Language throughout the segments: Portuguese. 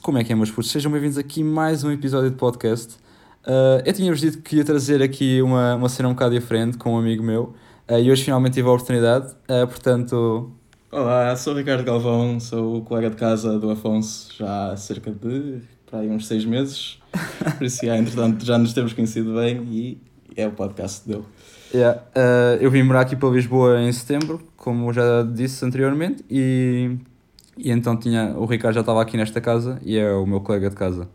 Como é que é, meus putos? Sejam bem-vindos aqui a mais um episódio de podcast. Uh, eu tinha-vos dito que ia trazer aqui uma, uma cena um bocado diferente com um amigo meu uh, e hoje finalmente tive a oportunidade, uh, portanto... Olá, sou o Ricardo Galvão, sou o colega de casa do Afonso já há cerca de para aí uns seis meses, por isso já, entretanto já nos temos conhecido bem e é o podcast dele. Yeah, eu vim morar aqui para Lisboa em setembro, como já disse anteriormente, e e então tinha, o Ricardo já estava aqui nesta casa e é o meu colega de casa.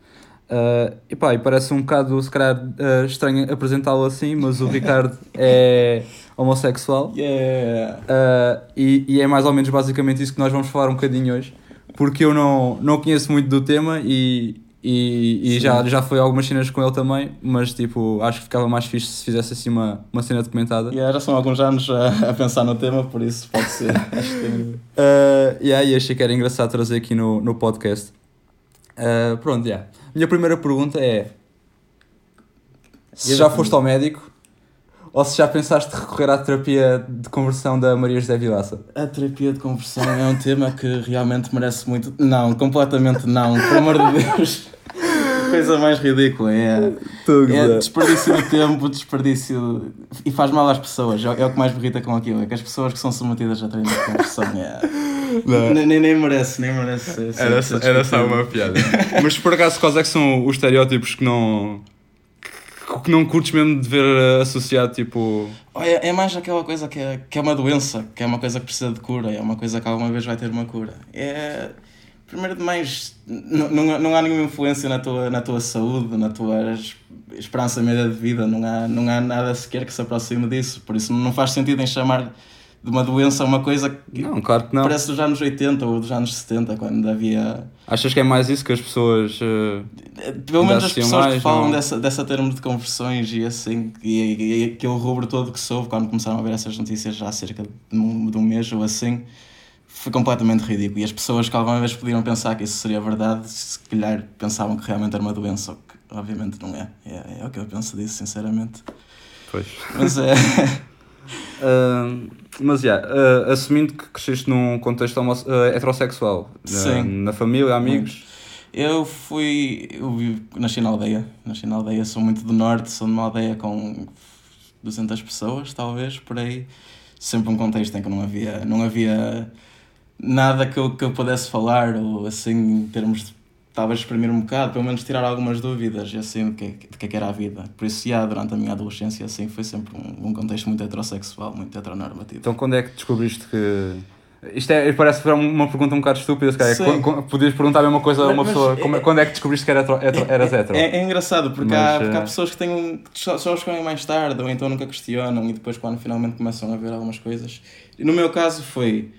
Uh, e pá, e parece um bocado, se calhar, uh, estranho apresentá-lo assim, mas o Ricardo é homossexual. Yeah. Uh, e, e é mais ou menos basicamente isso que nós vamos falar um bocadinho hoje, porque eu não, não conheço muito do tema e, e, e já, já foi algumas cenas com ele também, mas tipo, acho que ficava mais fixe se fizesse assim uma, uma cena documentada. E yeah, já são alguns anos a, a, pensar no tema, por isso pode ser. acho que tem... uh, yeah, e achei que era engraçado trazer aqui no, no podcast. Uh, pronto, yeah. Minha primeira pergunta é: se já foste ao médico ou se já pensaste recorrer à terapia de conversão da Maria José Vilaça? A terapia de conversão é um tema que realmente merece muito. Não, completamente não, por amor de Deus coisa mais ridícula. É, é desperdício de tempo, desperdício. E faz mal às pessoas. É, é o que mais me irrita com aquilo. É que as pessoas que são submetidas a treino de conversão. É... Nem, nem, nem merece, nem merece. Era, era só uma piada. Mas por acaso, quais é que são os estereótipos que não. que não curtes mesmo de ver associado, tipo. É, é mais aquela coisa que é, que é uma doença, que é uma coisa que precisa de cura, é uma coisa que alguma vez vai ter uma cura. É primeiro de mais, não, não, não há nenhuma influência na tua, na tua saúde, na tua esperança média de vida, não há, não há nada sequer que se aproxime disso. Por isso não faz sentido em chamar de uma doença uma coisa que, não, claro que não. parece dos anos 80 ou dos anos 70, quando havia. Achas que é mais isso que as pessoas. Uh, Pelo menos as pessoas mais, que falam dessa, dessa termo de conversões e assim, e, e, aquele rubro todo que soube quando começaram a ver essas notícias já há cerca de um, de um mês ou assim foi completamente ridículo. E as pessoas que alguma vez podiam pensar que isso seria verdade, se calhar pensavam que realmente era uma doença, o que obviamente não é. É, é o que eu penso disso, sinceramente. Pois. Mas é. uh, mas, yeah, uh, assumindo que cresceste num contexto uh, heterossexual, Sim. na família, amigos. Eu fui. Eu nasci na aldeia. Nasci na aldeia, sou muito do norte, sou de uma aldeia com 200 pessoas, talvez, por aí. Sempre um contexto em que não havia, não havia nada que eu, que eu pudesse falar, ou assim, em termos de talvez exprimir um bocado, pelo menos tirar algumas dúvidas assim, de que, de que, é que era a vida. Por isso, já, durante a minha adolescência, assim, foi sempre um, um contexto muito heterossexual, muito heteronormativo. Então, quando é que descobriste que. Isto é, parece uma pergunta um bocado estúpida, se calhar. Podias perguntar a mesma coisa a uma mas, pessoa. Como, é, quando é que descobriste que era hetero, hetero, eras hetero? É, é, engraçado, porque, mas, há, porque há eh, pessoas que têm, só, só escolhem mais tarde, ou então nunca questionam, e depois, quando finalmente começam a ver algumas coisas. E no meu caso, foi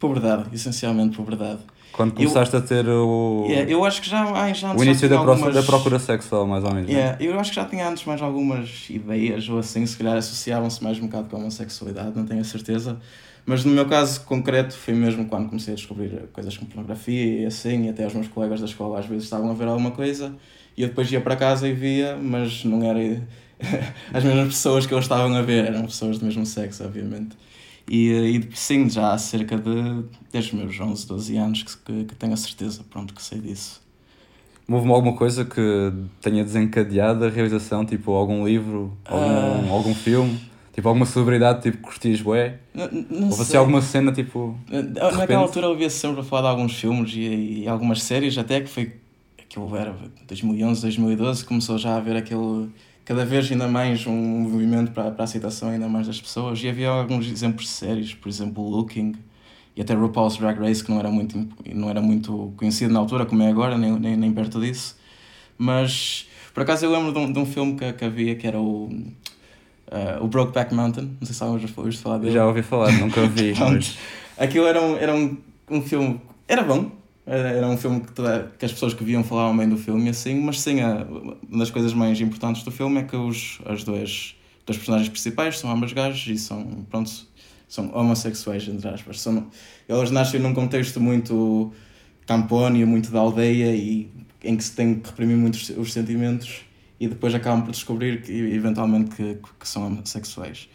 Pobredade, essencialmente pobredade. Quando começaste eu, a ter o. Yeah, eu acho que já, ai, já O início da, algumas... da procura sexual, mais ou menos. É? Yeah, eu acho que já tinha antes mais algumas ideias, ou assim, se calhar associavam-se mais um bocado com a homossexualidade, não tenho a certeza. Mas no meu caso concreto foi mesmo quando comecei a descobrir coisas como pornografia e assim, e até os meus colegas da escola às vezes estavam a ver alguma coisa e eu depois ia para casa e via, mas não era as mesmas pessoas que eles estavam a ver, eram pessoas do mesmo sexo, obviamente. E, e sim, já há cerca de, desde os meus 11, 12 anos que, que, que tenho a certeza, pronto, que sei disso. Houve alguma coisa que tenha desencadeado a realização, tipo algum livro, algum, uh... algum filme? Tipo, alguma celebridade, tipo, curtias bué? Houve assim alguma cena, tipo... Naquela altura eu ouvia sempre a falar de alguns filmes e, e algumas séries, até que foi... Aquilo era 2011, 2012, começou já a haver aquele cada vez ainda mais um movimento para, para a aceitação ainda mais das pessoas. E havia alguns exemplos de séries, por exemplo, Looking e até RuPaul's Drag Race, que não era muito, não era muito conhecido na altura, como é agora, nem, nem, nem perto disso. Mas, por acaso, eu lembro de um, de um filme que, que havia que era o. Uh, o Brokeback Mountain, não sei se alguém já ouviste falar dele. Já ouvi falar, nunca vi. mas... Aquilo era um, era um, um filme. Era bom, era um filme que, toda, que as pessoas que viam falavam bem do filme assim, mas sim, a, uma das coisas mais importantes do filme é que os, as duas, duas personagens principais são ambas gajos e são, pronto, são homossexuais, entre aspas. São, elas nascem num contexto muito campónio, muito da aldeia e em que se tem que reprimir muito os sentimentos e depois acabam por descobrir que, eventualmente que, que são homossexuais.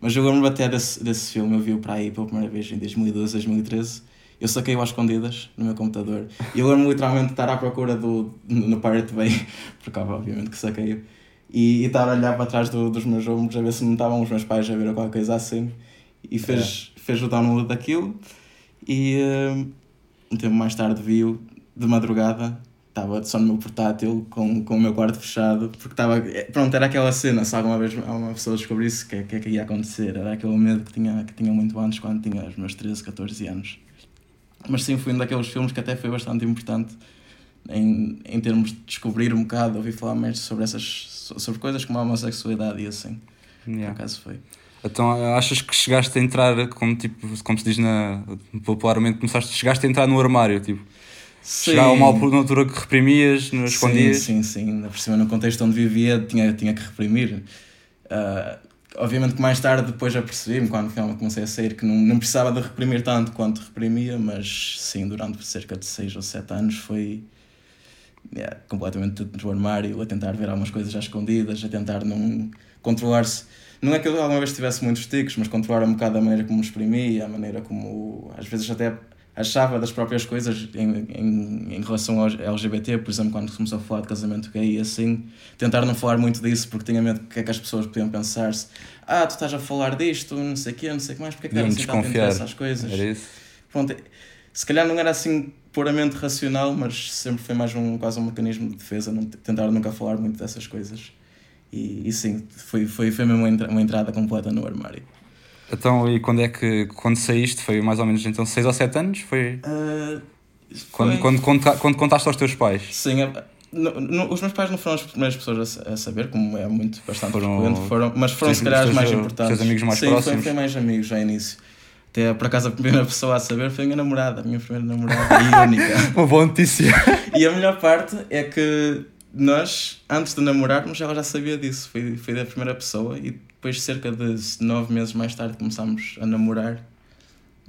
Mas eu lembro até desse, desse filme, eu vi-o para aí pela primeira vez em 2012, 2013 eu saquei-o às escondidas no meu computador. E eu lembro literalmente de estar à procura do, no Pirate Bay, porque obviamente que saquei-o, e, e estar a olhar para trás do, dos meus ombros a ver se não estavam os meus pais a ver qualquer coisa assim. E fez, é. fez o download daquilo. E uh, um tempo mais tarde viu, de madrugada, estava só no meu portátil com, com o meu quarto fechado, porque estava. Pronto, era aquela cena, se alguma vez uma pessoa descobrisse o que, que é que ia acontecer, era aquele medo que tinha, que tinha muito antes, quando tinha os meus 13, 14 anos. Mas sim, foi um daqueles filmes que até foi bastante importante em, em termos de descobrir um bocado, ouvir falar mais sobre essas sobre coisas como a homossexualidade e assim. Yeah. Por acaso foi. Então achas que chegaste a entrar, como, tipo, como se diz na, popularmente, começaste, chegaste a entrar no armário, tipo? Sim. Chegava uma altura que reprimias, não escondias? Sim, sim, sim. Por cima, no contexto onde vivia, tinha, tinha que reprimir. Uh, obviamente que mais tarde depois apercebi-me, quando finalmente comecei a sair, que não, não precisava de reprimir tanto quanto reprimia, mas sim, durante cerca de 6 ou 7 anos foi yeah, completamente do armário, a tentar ver algumas coisas já escondidas, a tentar não controlar-se. Não é que eu alguma vez tivesse muitos tiques, mas controlar um bocado a maneira como me exprimia, a maneira como às vezes até achava das próprias coisas em, em, em relação ao LGBT, por exemplo, quando começou a falar de casamento gay e assim, tentar não falar muito disso porque tinha medo do que é que as pessoas podiam pensar-se. Ah, tu estás a falar disto, não sei o quê, não sei o que mais, porque é que assim tanto interesse às coisas? Era isso. Pronto, se calhar não era assim puramente racional, mas sempre foi mais um, quase um mecanismo de defesa, não, tentar nunca falar muito dessas coisas. E, e sim, foi, foi, foi mesmo uma entrada completa no armário. Então, e quando é que, quando saíste, foi mais ou menos então 6 ou 7 anos? Foi? Uh, foi... Quando, quando, quando, quando contaste aos teus pais? Sim, é, no, no, os meus pais não foram as primeiras pessoas a, a saber, como é muito bastante foram, frequente, foram, mas foram se calhar as mais importantes. Os amigos mais Sim, próximos? Sim, foi, foi mais amigos já início. Até por acaso a primeira pessoa a saber foi a minha namorada, a minha primeira namorada e única. Uma boa notícia. E a melhor parte é que nós, antes de namorarmos, ela já sabia disso. Foi, foi da primeira pessoa e depois, cerca de nove meses mais tarde, começámos a namorar.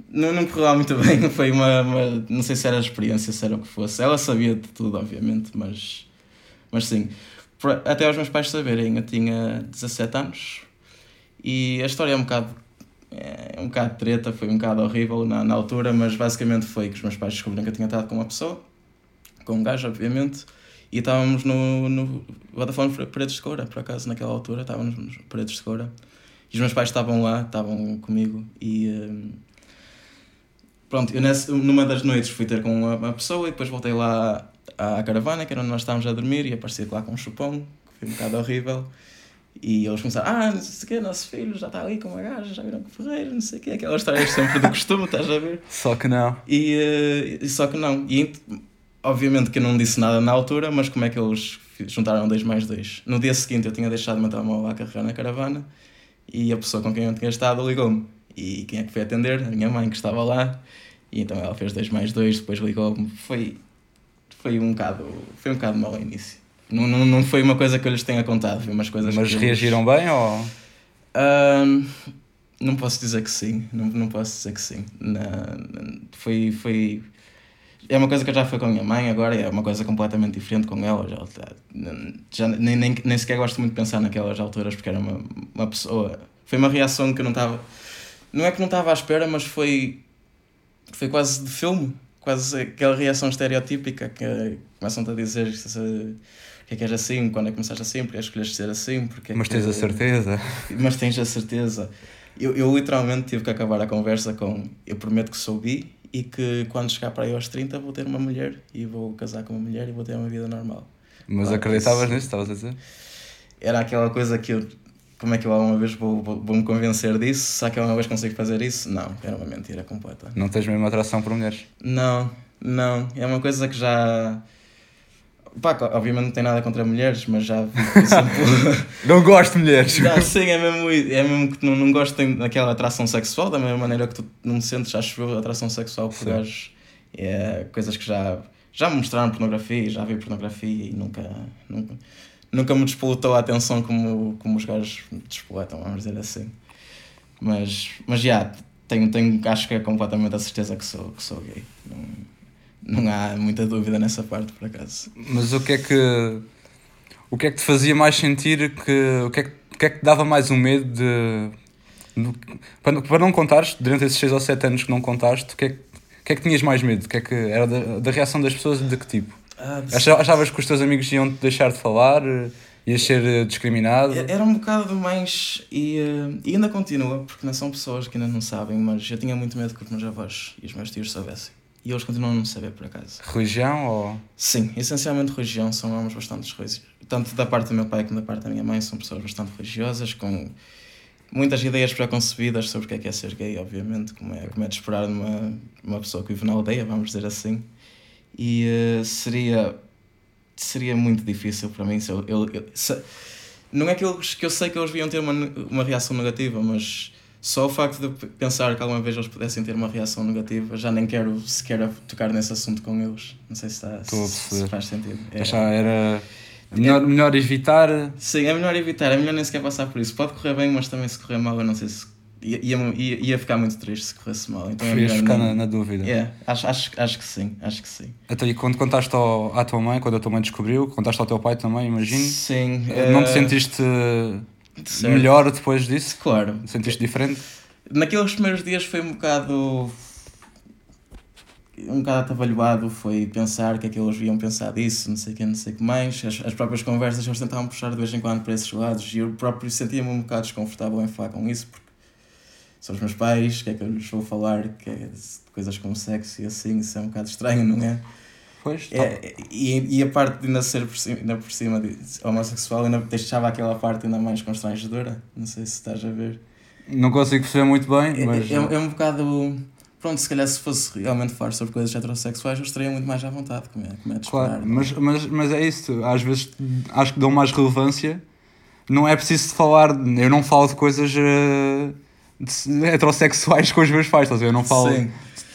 Não, não correu muito bem, foi uma, uma. Não sei se era a experiência, se era o que fosse. Ela sabia de tudo, obviamente, mas. Mas sim. Até os meus pais saberem, eu tinha 17 anos e a história é um bocado. É um bocado treta, foi um bocado horrível na, na altura, mas basicamente foi que os meus pais descobriram que eu tinha estado com uma pessoa, com um gajo, obviamente e estávamos no, no Vodafone Paredes de Coura, por acaso, naquela altura, estávamos nos Paredes de Coura. E os meus pais estavam lá, estavam comigo e. Um, pronto, eu nessa, numa das noites fui ter com uma, uma, pessoa e depois voltei lá à caravana, que era onde nós estávamos a dormir, e apareci lá com um chupão, que foi um bocado horrível. E eles começaram, ah, não sei o quê, nosso filho já está ali com uma gaja, já viram que ferreiro, não sei o quê, aquelas histórias sempre do costume, estás a ver? Só que não. E, uh, só que não. E Obviamente que eu não disse nada na altura, mas como é que eles juntaram dois mais dois? No dia seguinte eu tinha deixado o meu telemóvel a carregar na caravana e a pessoa com quem eu tinha estado ligou-me. E quem é que foi atender? A minha mãe que estava lá. E então ela fez dois mais dois, depois ligou-me. Foi, foi um bocado foi um bocado mal ao início. Não, não, não foi uma coisa que eu lhes tenha contado, foi umas coisas Mas reagiram eles... bem ou? Um, não posso dizer que sim, não, não posso dizer que sim. Na, foi, foi, é uma coisa que eu já fui com a minha mãe, agora é uma coisa completamente diferente com ela. Já, já nem, nem, nem sequer gosto muito de pensar naquelas alturas, porque era uma, uma pessoa. Foi uma reação que eu não estava. Não é que não estava à espera, mas foi. Foi quase de filme. Quase aquela reação estereotípica que começam-te a dizer se, que é que és assim, quando é que começaste assim, porque é que escolheste ser assim. Porque é mas tens a certeza. Mas tens a certeza. Eu, eu literalmente tive que acabar a conversa com eu prometo que sou bi e que quando chegar para aí aos 30 vou ter uma mulher e vou casar com uma mulher e vou ter uma vida normal. Mas claro, acreditavas isso, nisso, estavas a dizer? Era aquela coisa que eu. Como é que eu alguma vez vou, vou, vou me convencer disso? Será que alguma vez consigo fazer isso? Não, era uma mentira completa. Não tens mesmo atração por mulheres? Não, não. É uma coisa que já Pá, obviamente não tem nada contra mulheres, mas já vi, por exemplo. não gosto de mulheres. Não, sim, é mesmo, é mesmo que não, não gosto daquela atração sexual, da mesma maneira que tu não sentes, acho eu, atração sexual por gajos. É coisas que já, já me mostraram pornografia, já vi pornografia e nunca, nunca, nunca me despolutou a atenção como, como os gajos me despoletam, vamos dizer assim. Mas, mas já, tenho, tenho, acho que é completamente a certeza que sou, que sou gay. Não, não há muita dúvida nessa parte, por acaso. Mas o que é que. O que é que te fazia mais sentir que. O que é que, o que, é que te dava mais um medo de. para, para não contares, durante esses 6 ou 7 anos que não contaste, o que é que. que é que tinhas mais medo? Que é que era da, da reação das pessoas de que tipo? Ah, de- Acha- Achavas que os teus amigos iam te deixar de falar? Ias ser eh, discriminado? Era um bocado mais. E, eh, e ainda continua, porque não são pessoas que ainda não sabem, mas eu tinha muito medo que os meus avós e os meus tios soubessem. E eles continuam a não saber, por acaso. Religião ou. Sim, essencialmente religião, são homens bastante religiosos. Tanto da parte do meu pai como da parte da minha mãe, são pessoas bastante religiosas, com muitas ideias preconcebidas sobre o que é que é ser gay, obviamente, como é, como é de esperar numa uma pessoa que vive na aldeia, vamos dizer assim. E eh, seria, seria muito difícil para mim se eu. eu, eu- se- não é que, eles, que eu sei que eles deviam ter uma, uma reação negativa, mas só o facto de pensar que alguma vez eles pudessem ter uma reação negativa, já nem quero sequer tocar nesse assunto com eles. Não sei se, está, se, se faz sentido. É. Achava era. Melhor, melhor evitar. Sim, é melhor evitar, é melhor nem sequer passar por isso. Pode correr bem, mas também se correr mal, eu não sei se. Ia, ia, ia- ficar muito triste se corresse mal. Então é Preferias ficar nem- na, na dúvida. É, acho, acho, acho que sim, acho que sim. Até e quando contaste ao, à tua mãe, quando a tua mãe descobriu, contaste ao teu pai também, imagino. Sim. Não te eh, sentiste certo. melhor depois disso? Claro. Sentiste diferente? Naqueles primeiros dias foi um bocado. um bocado atabalhoado, foi pensar que é que eles iam pensar disso, não sei o que, não sei o que mais. As, as próprias conversas eles tentavam puxar de vez em quando para esses lados e eu próprio sentia-me um bocado desconfortável em falar com isso, porque são os meus pais, o que é que eu lhes vou falar, que é coisas como sexo e assim, isso é um bocado estranho, não é? Pois, tá. É, e, e a parte de ainda ser por cima, ainda por cima de homossexual ainda deixava aquela parte ainda mais constrangedora. Não sei se estás a ver. Não consigo perceber muito bem, É, mas. é, é um bocado. Pronto, se calhar se fosse realmente falar sobre coisas heterossexuais eu estaria muito mais à vontade, como é, como é de. Claro, mas, mas, mas é isso, às vezes acho que dão mais relevância. Não é preciso falar, eu não falo de coisas eh, de- heterossexuais com os meus pais, estás a ver? Eu não falo Sim.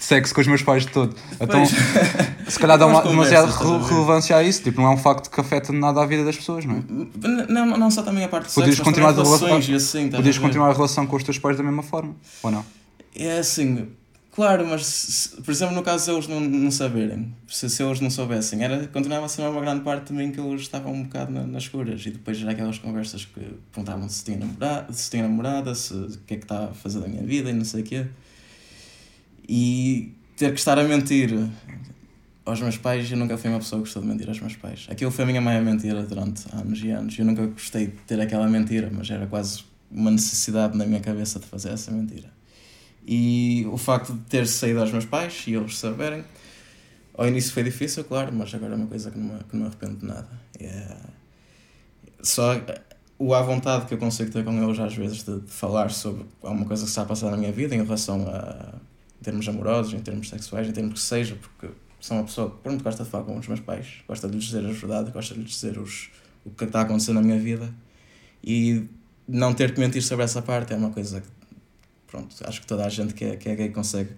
De sexo com os meus pais de todo. Então, se calhar dá uma, demasiada relevância a isso, tipo, não é um facto que afeta nada a vida das pessoas, não é? Não, não só também a parte de Podias sexo, mas continuar relações relação- assim. Podias a continuar a relação com os teus pais da mesma forma, ou não? É assim, claro, mas se- por exemplo, no caso de eles não, não saberem, se, se eles não soubessem, era, continuava a ser uma grande parte também que eles estavam um bocado na- nas escuras e depois já aquelas conversas que perguntavam se tinha namorada, se tinha namorada, se o que é que está a fazer da minha vida e não sei o quê. E ter que estar a mentir aos meus pais, eu nunca fui uma pessoa que gostou de mentir aos meus pais. Aquilo foi a minha maior mentira durante anos e anos. Eu nunca gostei de ter aquela mentira, mas era quase uma necessidade na minha cabeça de fazer essa mentira. E o facto de ter saído aos meus pais e eles saberem, ao início foi difícil, claro, mas agora é uma coisa que não que não me arrependo de nada. É só o à vontade que eu consigo ter com eles às vezes de, de falar sobre alguma coisa que está a passar na minha vida em relação a termos amorosos, em termos sexuais, em termos que seja, porque sou uma pessoa que pronto, gosta de falar com os meus pais, gosta de lhes dizer as verdades, gosta de lhes dizer os, o que está acontecendo na minha vida e não ter que mentir sobre essa parte é uma coisa que pronto, acho que toda a gente que é, que é gay consegue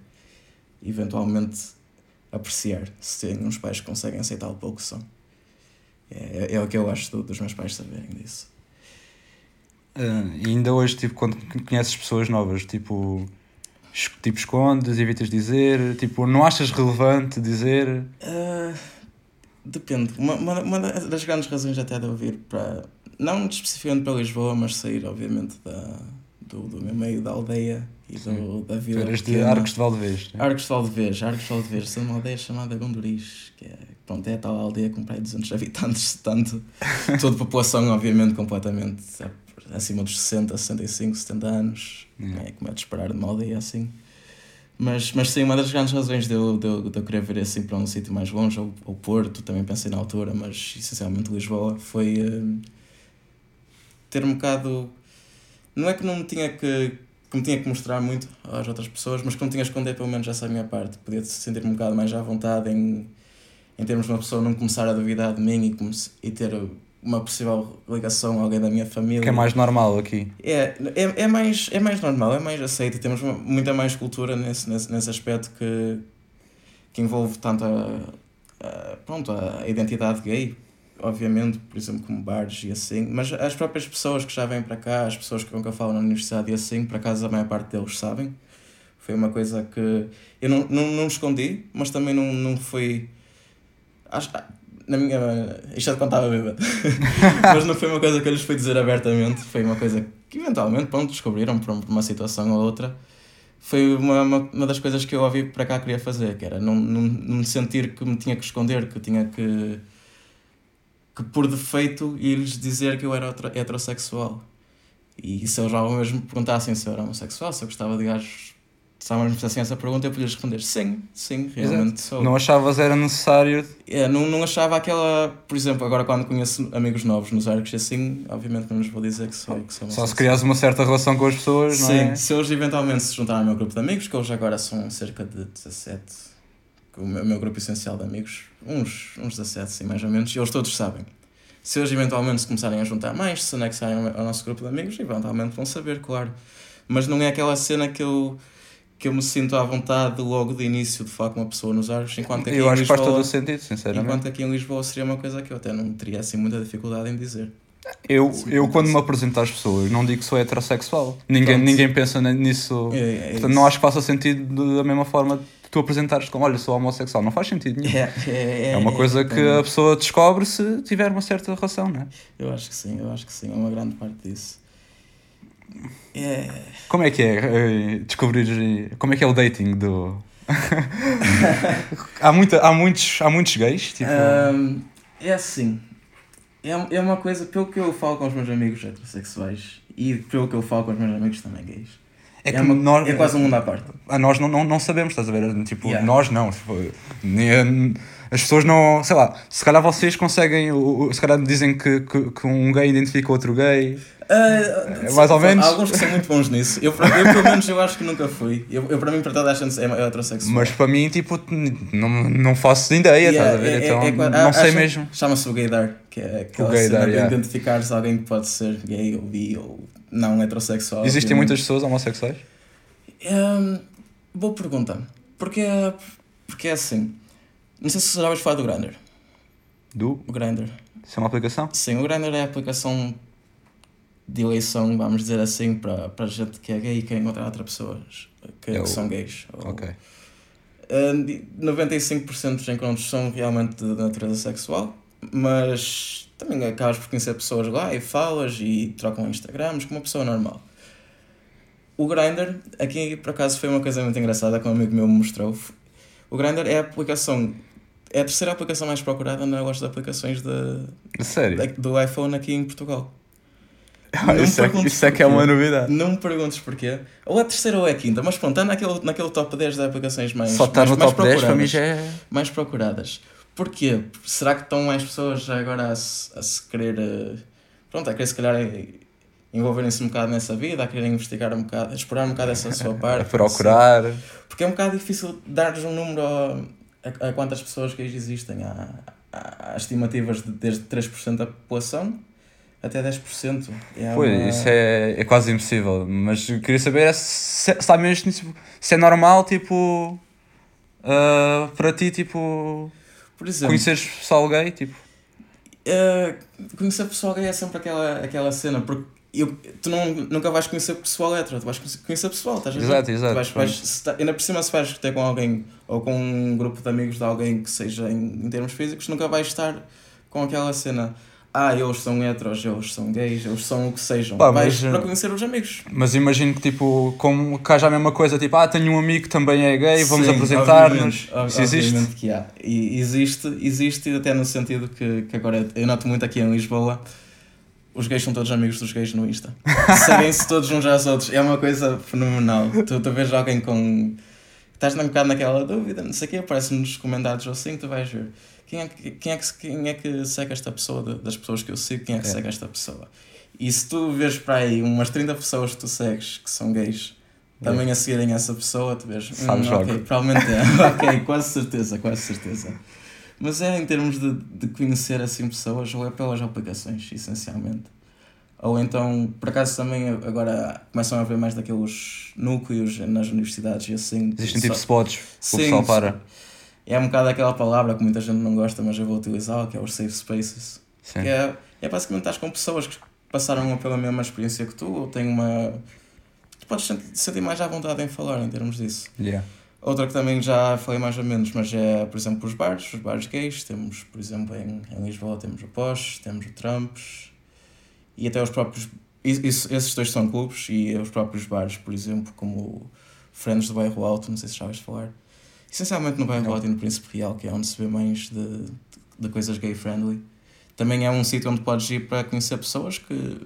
eventualmente apreciar se tem uns pais que conseguem aceitar o pouco que são. É, é o que eu acho do- dos meus pais saberem disso. E ainda hoje, tipo, quando conheces pessoas novas, tipo, tipo escondes, evitas dizer, tipo, não achas relevante dizer. Ah, depende. Uma, uma, uma das grandes razões até de eu vir para. Não especificamente para Lisboa, mas sair, obviamente, da, do, do meu meio da aldeia e do, da vila. eras de. Arcos de Valdevez. né? Arcos de Valdevez, Arcos de Valdevez, sou de uma aldeia chamada Gondoriz, que é, pronto, é a tal aldeia com praia de 200 habitantes, tanto, toda a população, obviamente, completamente acima dos 60, 65, 70 anos, Yeah. é como é de esperar de uma aldeia assim. Mas, mas sim, uma das grandes razões de eu, de eu, de eu querer vir assim para um sítio mais longe, ou, ou Porto, também pensei na altura, mas essencialmente Lisboa, foi eh, ter um bocado. Não é que não me tinha que, que me tinha que mostrar muito às outras pessoas, mas que não tinha que esconder pelo menos essa minha parte. Podia sentir-me um bocado mais à vontade em, em termos de uma pessoa não começar a duvidar de mim e, e ter uma possível ligação a alguém da minha família. Que é mais normal aqui. É, é, é, mais, é mais normal, é mais aceito temos muita mais cultura nesse, nesse, nesse aspecto que, que envolve tanto a, a, pronto, a identidade gay, obviamente, por exemplo, como bares e assim, mas as próprias pessoas que já vêm para cá, as pessoas que nunca falam na universidade e assim, por acaso a maior parte deles sabem. Foi uma coisa que eu não, não, não escondi, mas também não, não foi. Acho, na minha. Isto é de quando estava bêbado. mas não foi uma coisa que eu lhes fui dizer abertamente, foi uma coisa que eventualmente pronto, descobriram por uma situação ou outra. foi uma, uma, uma das coisas que eu ouvi para cá queria fazer, que era não, não, não me sentir que me tinha que esconder, que tinha que, que por defeito ir-lhes dizer que eu era heterossexual. E se eles já mesmo me perguntassem se eu era homossexual, se eu gostava de gajos se alguém me fizessem essa pergunta, eu podia responder sim, sim, realmente sou. Não achavas era necessário? É, não, não achava aquela. Por exemplo, agora quando conheço amigos novos nos arcos assim, obviamente não lhes vou dizer que sou. Que sou Só se crias uma certa relação com as pessoas, não sim, é? Sim, se eles eventualmente se juntarem ao meu grupo de amigos, que hoje agora são cerca de 17, o meu, meu grupo essencial de amigos, uns, uns 17, sim, mais ou menos, e eles todos sabem. Se eles eventualmente se começarem a juntar mais, se anexarem ao nosso grupo de amigos, eventualmente vão saber, claro. Mas não é aquela cena que eu que eu me sinto à vontade logo de início de falar com uma pessoa nos arcos, enquanto aqui eu acho Lisboa, que faz todo o sentido, sinceramente. Enquanto aqui em Lisboa seria uma coisa que eu até não teria assim muita dificuldade em dizer. Eu, eu quando me apresento às pessoas, não digo que sou heterossexual. Ninguém, ninguém pensa nisso. É, é Portanto, não acho que faça sentido da mesma forma tu apresentares como, olha, sou homossexual. Não faz sentido nenhum. É, é, é uma coisa que a pessoa descobre se tiver uma certa relação, não é? Eu acho que sim, eu acho que sim. É uma grande parte disso. É... Como é que é eh, descobrir. Como é que é o dating do. há, muita, há, muitos, há muitos gays? Tipo... Um, é assim. É, é uma coisa, pelo que eu falo com os meus amigos heterossexuais e pelo que eu falo com os meus amigos também gays. É, é, uma, nós, é quase um mundo à parte. A nós não, não, não sabemos, estás a ver? Tipo, yeah. nós não. Tipo, nem, as pessoas não. Sei lá, se calhar vocês conseguem. Se calhar dizem que, que, que um gay identifica outro gay. Uh, mais ou menos. Há alguns que são muito bons nisso. Eu, eu, pelo menos, eu acho que nunca fui. Eu, eu para mim, para toda a gente, é heterossexual. Mas para mim, tipo, não, não faço ideia, yeah, estás a ver? É, então, é, é, não sei mesmo. Chama-se o gaydar, que é aquela o gaydar, cena yeah. de identificares alguém que pode ser gay ou bi ou não heterossexual. Existem muitas pessoas homossexuais? Um, boa pergunta. Porque, porque é assim. Não sei se já ouves falar do Grindr. Do? O Grindr. Isso é uma aplicação? Sim, o Grindr é a aplicação de eleição, vamos dizer assim, para, para gente que é gay e quer encontrar outras pessoas que, é o... são gays. Ok. Uh, 95% dos encontros são realmente de natureza sexual, mas também acabas por conhecer pessoas lá e falas e trocam Instagrams como uma pessoa normal. O Grindr, aqui por acaso foi uma coisa muito engraçada que um amigo meu me mostrou. O Grindr é a aplicação, é a terceira aplicação mais procurada na loja de aplicações de, Sério? De, do iPhone aqui em Portugal. Isso, é, isso é que é uma novidade. Não me perguntes porquê. Ou é a terceira ou é a quinta, mas pronto, está naquele, naquele top 10 de aplicações mais, Só está no mais top 10 para mim já é... Mais procuradas. Porquê? Será que estão mais pessoas agora a se, a se querer... Eh, pronto, a querer se calhar envolverem-se um bocado nessa vida, a querer investigar um bocado, a explorar um bocado essa sua parte. a procurar. Assim. Porque é um bocado difícil dar-lhes um número a, a, a, quantas pessoas que existem. Há, há estimativas de desde 3% da população até 10%. É pois, uma... isso é, é quase impossível. Mas queria saber se, se, mesmo, tipo, se é normal, tipo, uh, para ti, tipo, Por exemplo, conheceres pessoal gay, tipo... Uh, conhecer pessoal gay é sempre aquela, aquela cena, porque eu, tu não, nunca vais conhecer pessoal hetero, tu vais conhecer pessoal, estás a ver? Exato, exato. Vais, vais, se tá, ainda por cima, se vais ter com alguém ou com um grupo de amigos de alguém que seja em, em termos físicos, nunca vais estar com aquela cena ah, eles são heteros, eles são gays, eles são o que sejam. Pá, mas, para conhecer os amigos. Mas imagino que, tipo, como que haja a mesma coisa, tipo, ah, tenho um amigo que também é gay, vamos apresentar-nos. Isso existe? Que há. E existe, existe até no sentido que, que agora eu noto muito aqui em Lisboa, os gays são todos amigos dos gays no Insta. Seguem-se todos uns aos outros. É uma coisa fenomenal. Tu, tu vês alguém com... Estás um bocado naquela dúvida, não sei o quê, aparece nos comentários ou assim, tu vais ver quem é que, quem é que, quem é que segue esta pessoa, das pessoas que eu sigo, quem é que é. segue esta pessoa. E se tu vês para aí umas 30 pessoas que tu segues que são gays, também é. a seguirem essa pessoa, tu vês, Sabes hum, ok, provavelmente é, ok, quase certeza, quase certeza. Mas é em termos de, de conhecer assim pessoas, ou é pelas aplicações, essencialmente. Ou então, por acaso também agora começam a haver mais daqueles núcleos nas universidades e assim. Existem tipo spots o pessoal para é um bocado aquela palavra que muita gente não gosta, mas eu vou utilizar, que é os safe spaces. Sim. Que é, é basicamente estás com pessoas que passaram pela mesma experiência que tu, ou têm uma. Tu podes sentir mais à vontade em falar em termos disso. Yeah. Outra que também já falei mais ou menos, mas é, por exemplo, os bares, os bares gays. Temos, por exemplo, em, em Lisboa temos o Posh, temos o Trumps e até os próprios. Isso, esses dois são clubes e os próprios bares, por exemplo, como Friends do Bairro Alto, não sei se já vais falar. Essencialmente no Bairro e no Príncipe Real, que é onde se vê mais de, de coisas gay-friendly. Também é um sítio onde podes ir para conhecer pessoas que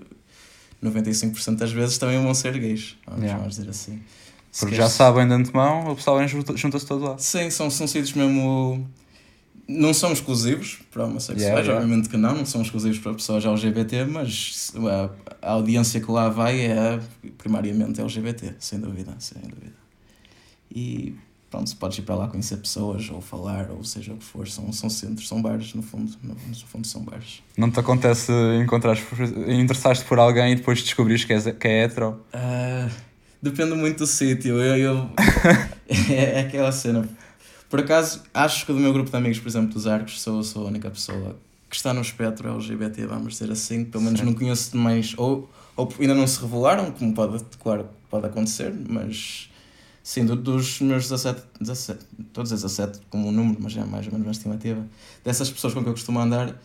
95% das vezes também vão ser gays, vamos, Yeah. dizer assim. Se Porque queres- já sabem de antemão, o pessoal junta-se todo lá. Sim, são, são sítios mesmo. Não são exclusivos para homossexuais, Yeah, yeah. obviamente que não, não são exclusivos para pessoas LGBT, mas a, a audiência que lá vai é primariamente LGBT, sem dúvida, sem dúvida. E pronto, se podes ir para lá conhecer pessoas, ou falar, ou seja o que for, são, são centros, são bares, no fundo, no, fundo são bares. Não te acontece encontrar interessaste por alguém e depois descobrires que é, que é hetero? Ah, depende muito do sítio. Eu, eu- é, é aquela cena. Por acaso, acho que do meu grupo de amigos, por exemplo, dos Arcos, sou, sou a única pessoa que está no espectro LGBT, vamos dizer assim. Pelo menos Sim. não conheço mais. Ou, ou ainda não se revelaram, como pode, claro, pode acontecer, mas. Sim, do- dos meus 17, 17, estou a dizer 17 como um número, mas é mais ou menos uma estimativa. Dessas pessoas com que eu costumo andar,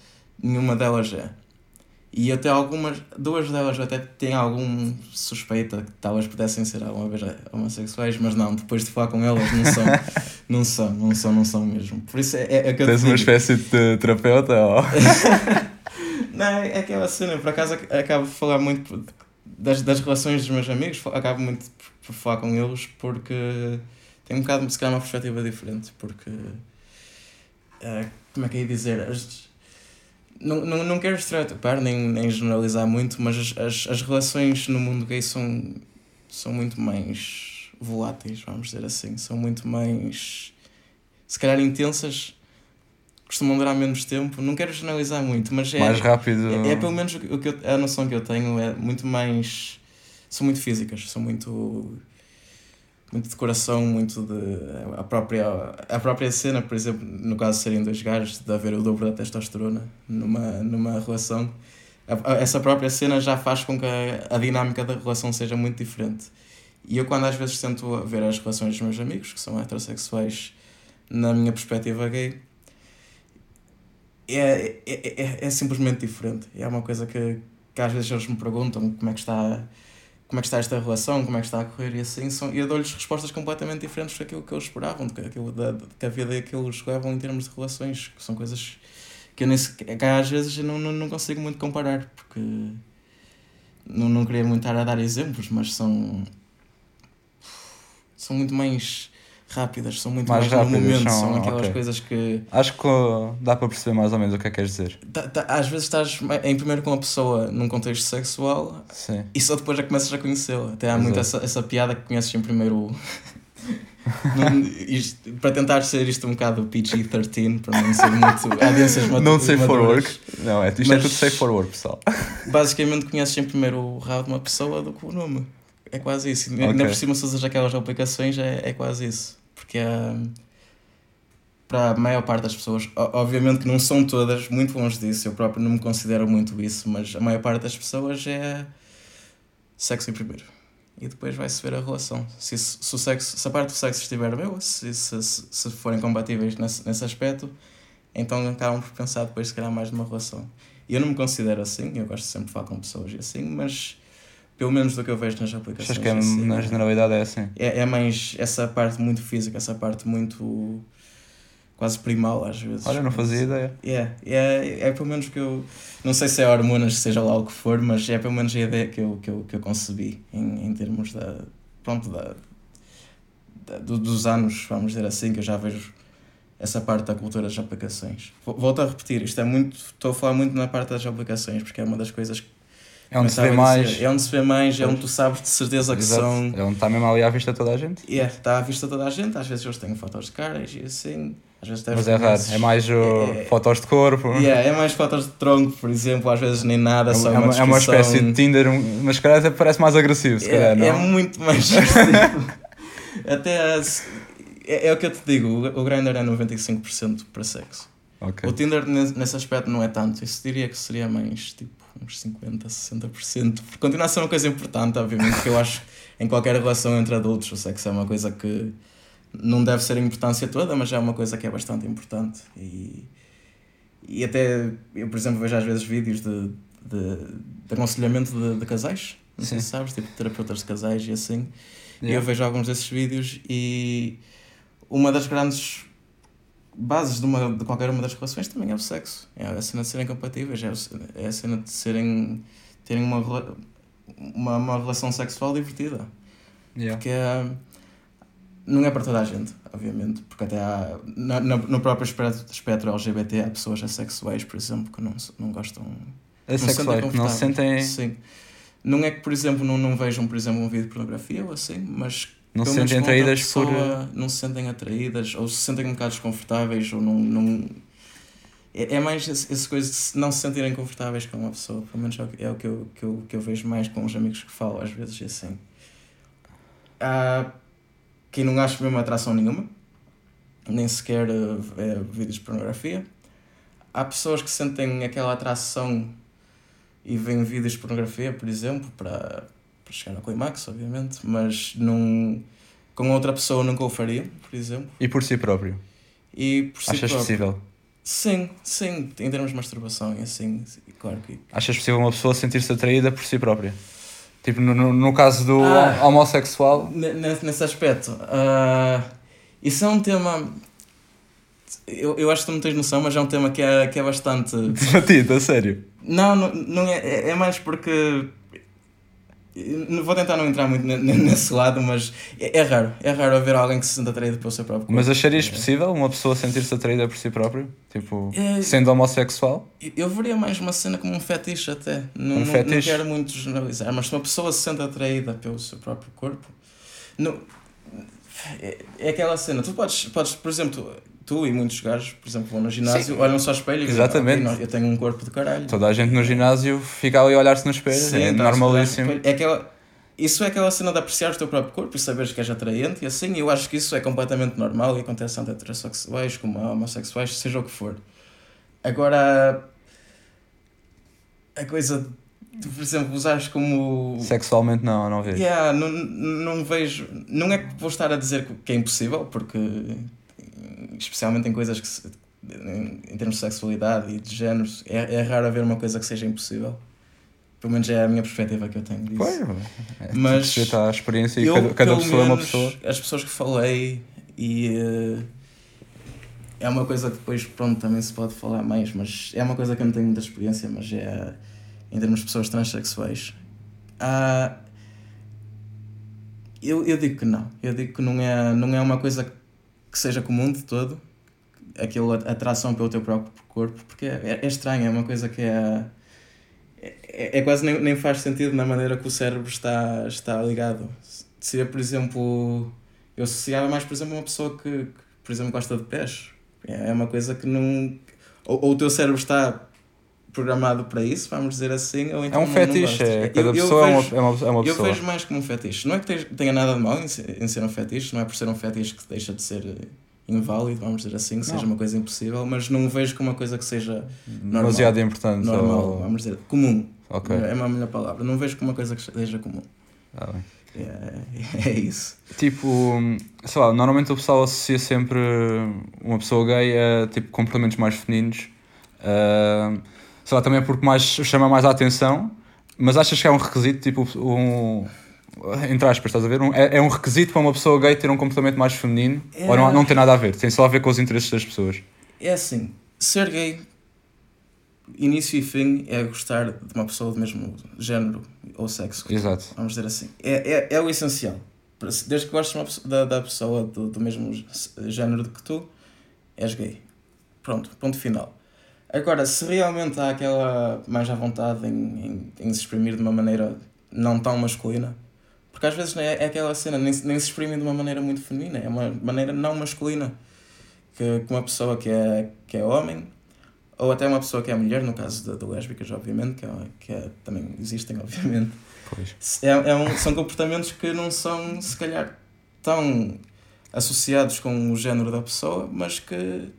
nenhuma delas é. E até algumas, duas delas até têm algum suspeita que talvez pudessem ser alguma vez homossexuais, mas não, depois de falar com elas não são, não são, não são, não são mesmo. Por isso é, é, é que eu Tens te uma espécie de terapeuta? Ou... Não, é aquela cena, por acaso ac- acabo de falar muito das, das relações dos meus amigos, acabo muito por, por falar com eles porque tenho um bocado, se calhar, uma perspectiva diferente, porque eh, como é que ia dizer? As, não, não, não quero estereotipar nem, nem generalizar muito, mas as, as, as relações no mundo gay são, são muito mais voláteis, vamos dizer assim, são muito mais se calhar intensas, costumam durar menos tempo. Não quero generalizar muito, mas é, Mais rápido. é, é pelo menos o que eu, a noção que eu tenho é muito mais. São muito físicas, são muito. Muito de coração, muito de. A própria, a própria cena, por exemplo, no caso de serem dois gajos, de haver o dobro da testosterona numa, numa relação, a- a- essa própria cena já faz com que a, a dinâmica da relação seja muito diferente. E eu, quando às vezes tento ver as relações dos meus amigos, que são heterossexuais, na minha perspectiva gay, é, é, é, é simplesmente diferente. É uma coisa que, que às vezes eles me perguntam como é que está como é que está esta relação, como é que está a correr e assim, são, e eu dou-lhes respostas completamente diferentes daquilo que eles esperavam, daquilo da, da vida que eles levam em termos de relações, que são coisas que eu nem sequer, que às vezes não, não, não consigo muito comparar, porque não, não queria muito estar a dar exemplos, mas são são muito mais rápidas, são muito Mais mais, no rápidas, momento, são- são, aquelas ok. coisas que Acho que dá para perceber mais ou menos o que é que queres dizer. tá- tá- às vezes estás em primeiro com uma pessoa num contexto sexual Sim. e só depois já começas a conhecê-la. Até há Exato. muito essa, essa piada que conheces em primeiro. Não- isto- para tentar ser isto um bocado PG-13, para não ser muito. Audiências Não safe for work. Não, é, isto é Mas- tudo safe for work, pessoal. Basicamente conheces em primeiro o rabo de uma pessoa do que o nome. É quase isso. Ainda Ok. por cima, se usas aquelas aplicações, é, é quase isso. Porque é. Para a maior parte das pessoas, obviamente que não são todas, muito longe disso, eu próprio não me considero muito isso, mas a maior parte das pessoas é sexo em primeiro. E depois vai-se ver a relação. Se, se, o sexo, se a parte do sexo estiver boa, se, se, se, forem compatíveis nesse, nesse aspecto, então acabam por pensar depois se calhar mais numa relação. Eu não me considero assim, eu gosto sempre de falar com pessoas e assim, mas pelo menos do que eu vejo nas aplicações. Achas que é, assim, na generalidade é assim? é, é mais essa parte muito física, essa parte muito quase primal às vezes. Olha, não fazia ideia. É, é, é pelo menos que eu. Não sei se é hormonas, seja lá o que for, mas é pelo menos a ideia que eu, que eu, que eu concebi em, em termos da. Pronto, da, da- do- dos anos, vamos dizer assim, que eu já vejo essa parte da cultura das aplicações. Vol- Volto a repetir, isto é muito. Estou a falar muito na parte das aplicações, porque é uma das coisas que. É onde se vê a dizer, mais. É onde se vê mais, é onde tu sabes de certeza que Exato. são. É onde está mesmo ali à vista toda a gente. É, está à vista toda a gente, às vezes eles têm fotos de caras e assim, às vezes Mas é raro. É mais o É- é- fotos de corpo. Yeah, é mais fotos de tronco, por exemplo, às vezes nem nada, É, só é uma, uma, é uma espécie de Tinder, mas se calhar parece mais agressivo, se calhar, é, não? é muito mais agressivo. Até as- é, é o que eu te digo, o, Grindr é 95% para sexo. Ok. O Tinder nesse aspecto não é tanto, isso diria que seria mais tipo uns 50, 60%. Porque continua a ser uma coisa importante, obviamente, que eu acho em qualquer relação entre adultos, o sexo é uma coisa que não deve ser a importância toda, mas é uma coisa que é bastante importante. E, e até eu, por exemplo, vejo às vezes vídeos de, de, de aconselhamento de, de casais, não sei se sabes, tipo terapeutas de casais e assim. E eu vejo alguns desses vídeos e uma das grandes bases de, uma, de qualquer uma das relações também é o sexo. É a cena de serem compatíveis, é, é a cena de serem, terem uma, uma, uma relação sexual divertida. Yeah. Porque é, não é para toda a gente, obviamente, porque até há, na, na- no próprio espectro, espectro LGBT há pessoas assexuais, por exemplo, que não, não gostam. não se Assexuais, sentem que não se sentem. Sim. Não é que, por exemplo, não, não vejam, por exemplo, um vídeo de pornografia ou assim, mas não se sentem atraídas por. pessoa, Não se sentem atraídas, ou se sentem um bocado desconfortáveis, ou não. não... É, é mais essa coisa de não se sentirem confortáveis com uma pessoa, pelo menos é o que, é o que, eu, que, eu, que eu vejo mais com os amigos que falo, às vezes, assim. Há quem não acha mesmo atração nenhuma, nem sequer eh, vê vídeos de pornografia. Há pessoas que sentem aquela atração e veem vídeos de pornografia, por exemplo, para, para chegar ao climax, obviamente, mas não, com outra pessoa nunca o faria, por exemplo. E por si próprio. E por si Achas próprio. possível? Sim, sim, em termos de masturbação e assim, sim, claro que. Achas possível uma pessoa sentir-se atraída por si própria? Tipo, no, no, caso do Ah. homossexual. Ne- ne- Nesse aspecto, ah, isso é um tema. Eu, eu acho que tu não tens noção, mas é um tema que é, que é bastante. Debatido, a sério. Não, não, não é, é- é mais porque. Vou tentar não entrar muito ne- ne- nesse lado, mas é, é raro. É raro haver alguém que se senta atraído pelo seu próprio corpo. Mas acharias É. possível uma pessoa sentir-se atraída por si próprio? Tipo, É. sendo homossexual? Eu veria mais uma cena como um fetiche até. Não, Um não- não, fetiche? quero muito generalizar, mas se uma pessoa se sente atraída pelo seu próprio corpo, não, é, é aquela cena. Tu podes, podes, por exemplo, tu e muitos gajos, por exemplo, vão no ginásio, olham só ao espelho e dizem, Exatamente. "Ok, não, eu tenho um corpo de caralho. Toda a gente no ginásio fica ali a olhar-se no espelho, Sim, é tá-se normalíssimo. É aquela, isso é aquela cena de apreciar o teu próprio corpo e saberes que és atraente e assim, eu acho que isso é completamente normal e acontece tanto heterossexuais como homossexuais, seja o que for. Agora, a coisa de, por exemplo, usares como. Sexualmente não, não vejo. Yeah, não, não vejo. Não é que vou estar a dizer que é impossível, porque especialmente em coisas que se- em, em termos de sexualidade e de géneros, é, é raro haver uma coisa que seja impossível. Pelo menos é a minha perspectiva que eu tenho disso. Pois, é, Mas mas a experiência e Eu, cada, cada pessoa é uma pessoa. As pessoas que falei e eh, é uma coisa que depois pronto também se pode falar mais, mas é uma coisa que eu não tenho muita experiência, mas é em termos de pessoas transexuais. Ah, eu, eu digo que não. Eu digo que não é, não é uma coisa que seja comum de todo aquela atração pelo teu próprio corpo, porque é, é estranho, é uma coisa que é. É, é quase nem, nem faz sentido na maneira que o cérebro está, está ligado. Seria, por exemplo, eu associava mais, por exemplo, uma pessoa que, que, por exemplo, gosta de pés. É é uma coisa que não. Ou, ou o teu cérebro está programado para isso, vamos dizer assim, ou É então um não- não fetiche, é, Eu- cada eu pessoa é, vejo- uma, é, uma, é uma eu pessoa. vejo mais como um fetiche. Não é que tenha- nada de mal em ser, em ser um fetiche, não é por ser um fetiche que deixa de ser eh, inválido, vamos dizer assim, que Não. seja uma coisa impossível, mas não vejo como uma coisa que seja Demasiado importante. normal, ou- vamos dizer, comum. Ok, É uma melhor palavra. Não vejo como uma coisa que seja comum. tá bem. É, é isso. Tipo, sei lá, normalmente o pessoal associa sempre uma pessoa gay a tipo, comportamentos mais femininos. Ah, sei lá, também é porque mais, chama mais a atenção. Mas achas que é um requisito, tipo, um. Entre aspas, estás a ver? Um- é, é um requisito para uma pessoa gay ter um comportamento mais feminino? É. Ou não, não tem nada a ver? Tem só a ver com os interesses das pessoas? É assim, ser gay, início e fim, é gostar de uma pessoa do mesmo género ou sexo. Exato. Vamos dizer assim. É, é, é o essencial. Desde que gostes da, da pessoa do, do mesmo género que tu, és gay. Pronto, ponto final. Agora, se realmente há aquela mais à vontade em, em, em se exprimir de uma maneira não tão masculina, porque às vezes é, é aquela cena, nem, nem se exprime de uma maneira muito feminina, é uma maneira não masculina. Que, que uma pessoa que é, que é homem, ou até uma pessoa que é mulher, no caso de, de lésbicas, obviamente, que, é, que é, também existem, obviamente, Pois. é, é um, são comportamentos que não são, se calhar, tão associados com o género da pessoa, mas que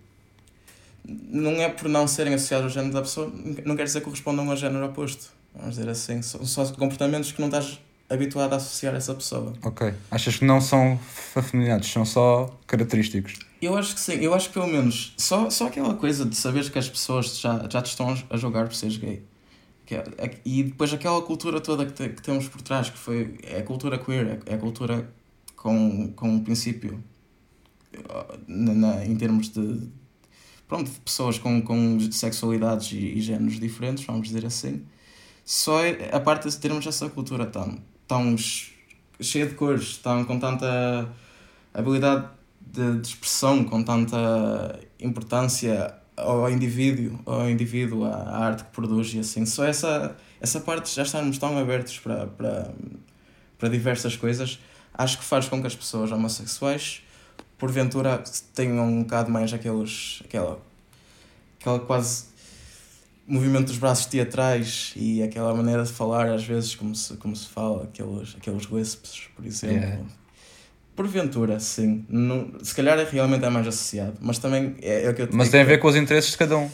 não é por não serem associados ao género da pessoa, não quer dizer que correspondam ao género oposto. Vamos dizer assim, são só comportamentos que não estás habituado a associar a essa pessoa. Ok. Achas que não são afeminados, são só característicos? Eu acho que sim, eu acho que pelo menos só, só aquela coisa de saberes que as pessoas já, já te estão a julgar por seres gay. Que é- é- e depois aquela cultura toda que, te- que temos por trás, que foi, é a cultura queer, é, é a cultura com, com um princípio na, na, em termos de, pronto, pessoas com, com sexualidades e, e géneros diferentes, vamos dizer assim. Só é a parte de termos essa cultura tão, tão cheia de cores, tão com tanta habilidade de, de expressão, com tanta importância ao indivíduo, ao indivíduo, à arte que produz e assim. Só essa, essa parte já estarmos tão abertos para, para, para diversas coisas, acho que faz com que as pessoas homossexuais, porventura, tenham um bocado mais aqueles, aquela, aquela quase movimento dos braços teatrais e aquela maneira de falar, às vezes, como se, como se fala, aqueles, aqueles wisps, por exemplo. Yeah. Porventura, sim. Não, se calhar é, realmente é mais associado, mas também é, é o que eu Mas tem a ver com os interesses de cada um.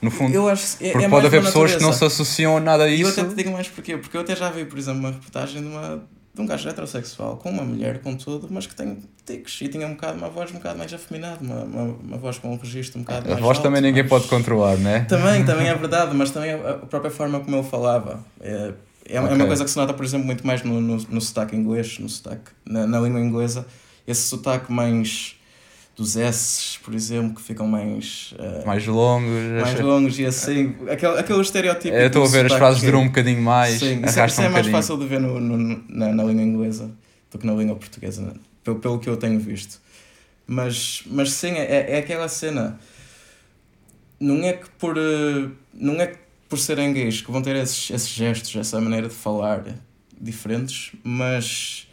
No fundo. Eu acho é, Porque é pode haver pessoas que não se associam a nada a isso. E eu até te digo mais porquê. Porque eu até já vi, por exemplo, uma reportagem de, uma, de um gajo heterossexual com uma mulher, com tudo, mas que tem tics e tinha um bocado, uma voz um bocado mais afeminada, uma, uma, uma voz com um registro um bocado mais. A voz alto, também ninguém pode controlar, não é? Também, também é verdade, mas também a própria forma como ele falava. É, é, okay. é uma coisa que se nota, por exemplo, muito mais no, no, no sotaque inglês, no sotaque, na, na língua inglesa esse sotaque mais dos S, por exemplo, que ficam mais. Uh, mais longos. Mais longos e assim. Aquele, aquele estereótipo. Eu estou a ver as frases duram um bocadinho mais. Sim, isso, é, isso é um mais fácil de ver no, no, na, na língua inglesa do que na língua portuguesa, né? pelo, pelo que eu tenho visto. Mas, mas sim, é, é aquela cena. Não é que por. Eh, não é que por serem gays que vão ter esses, esses gestos, essa maneira de falar diferentes, mas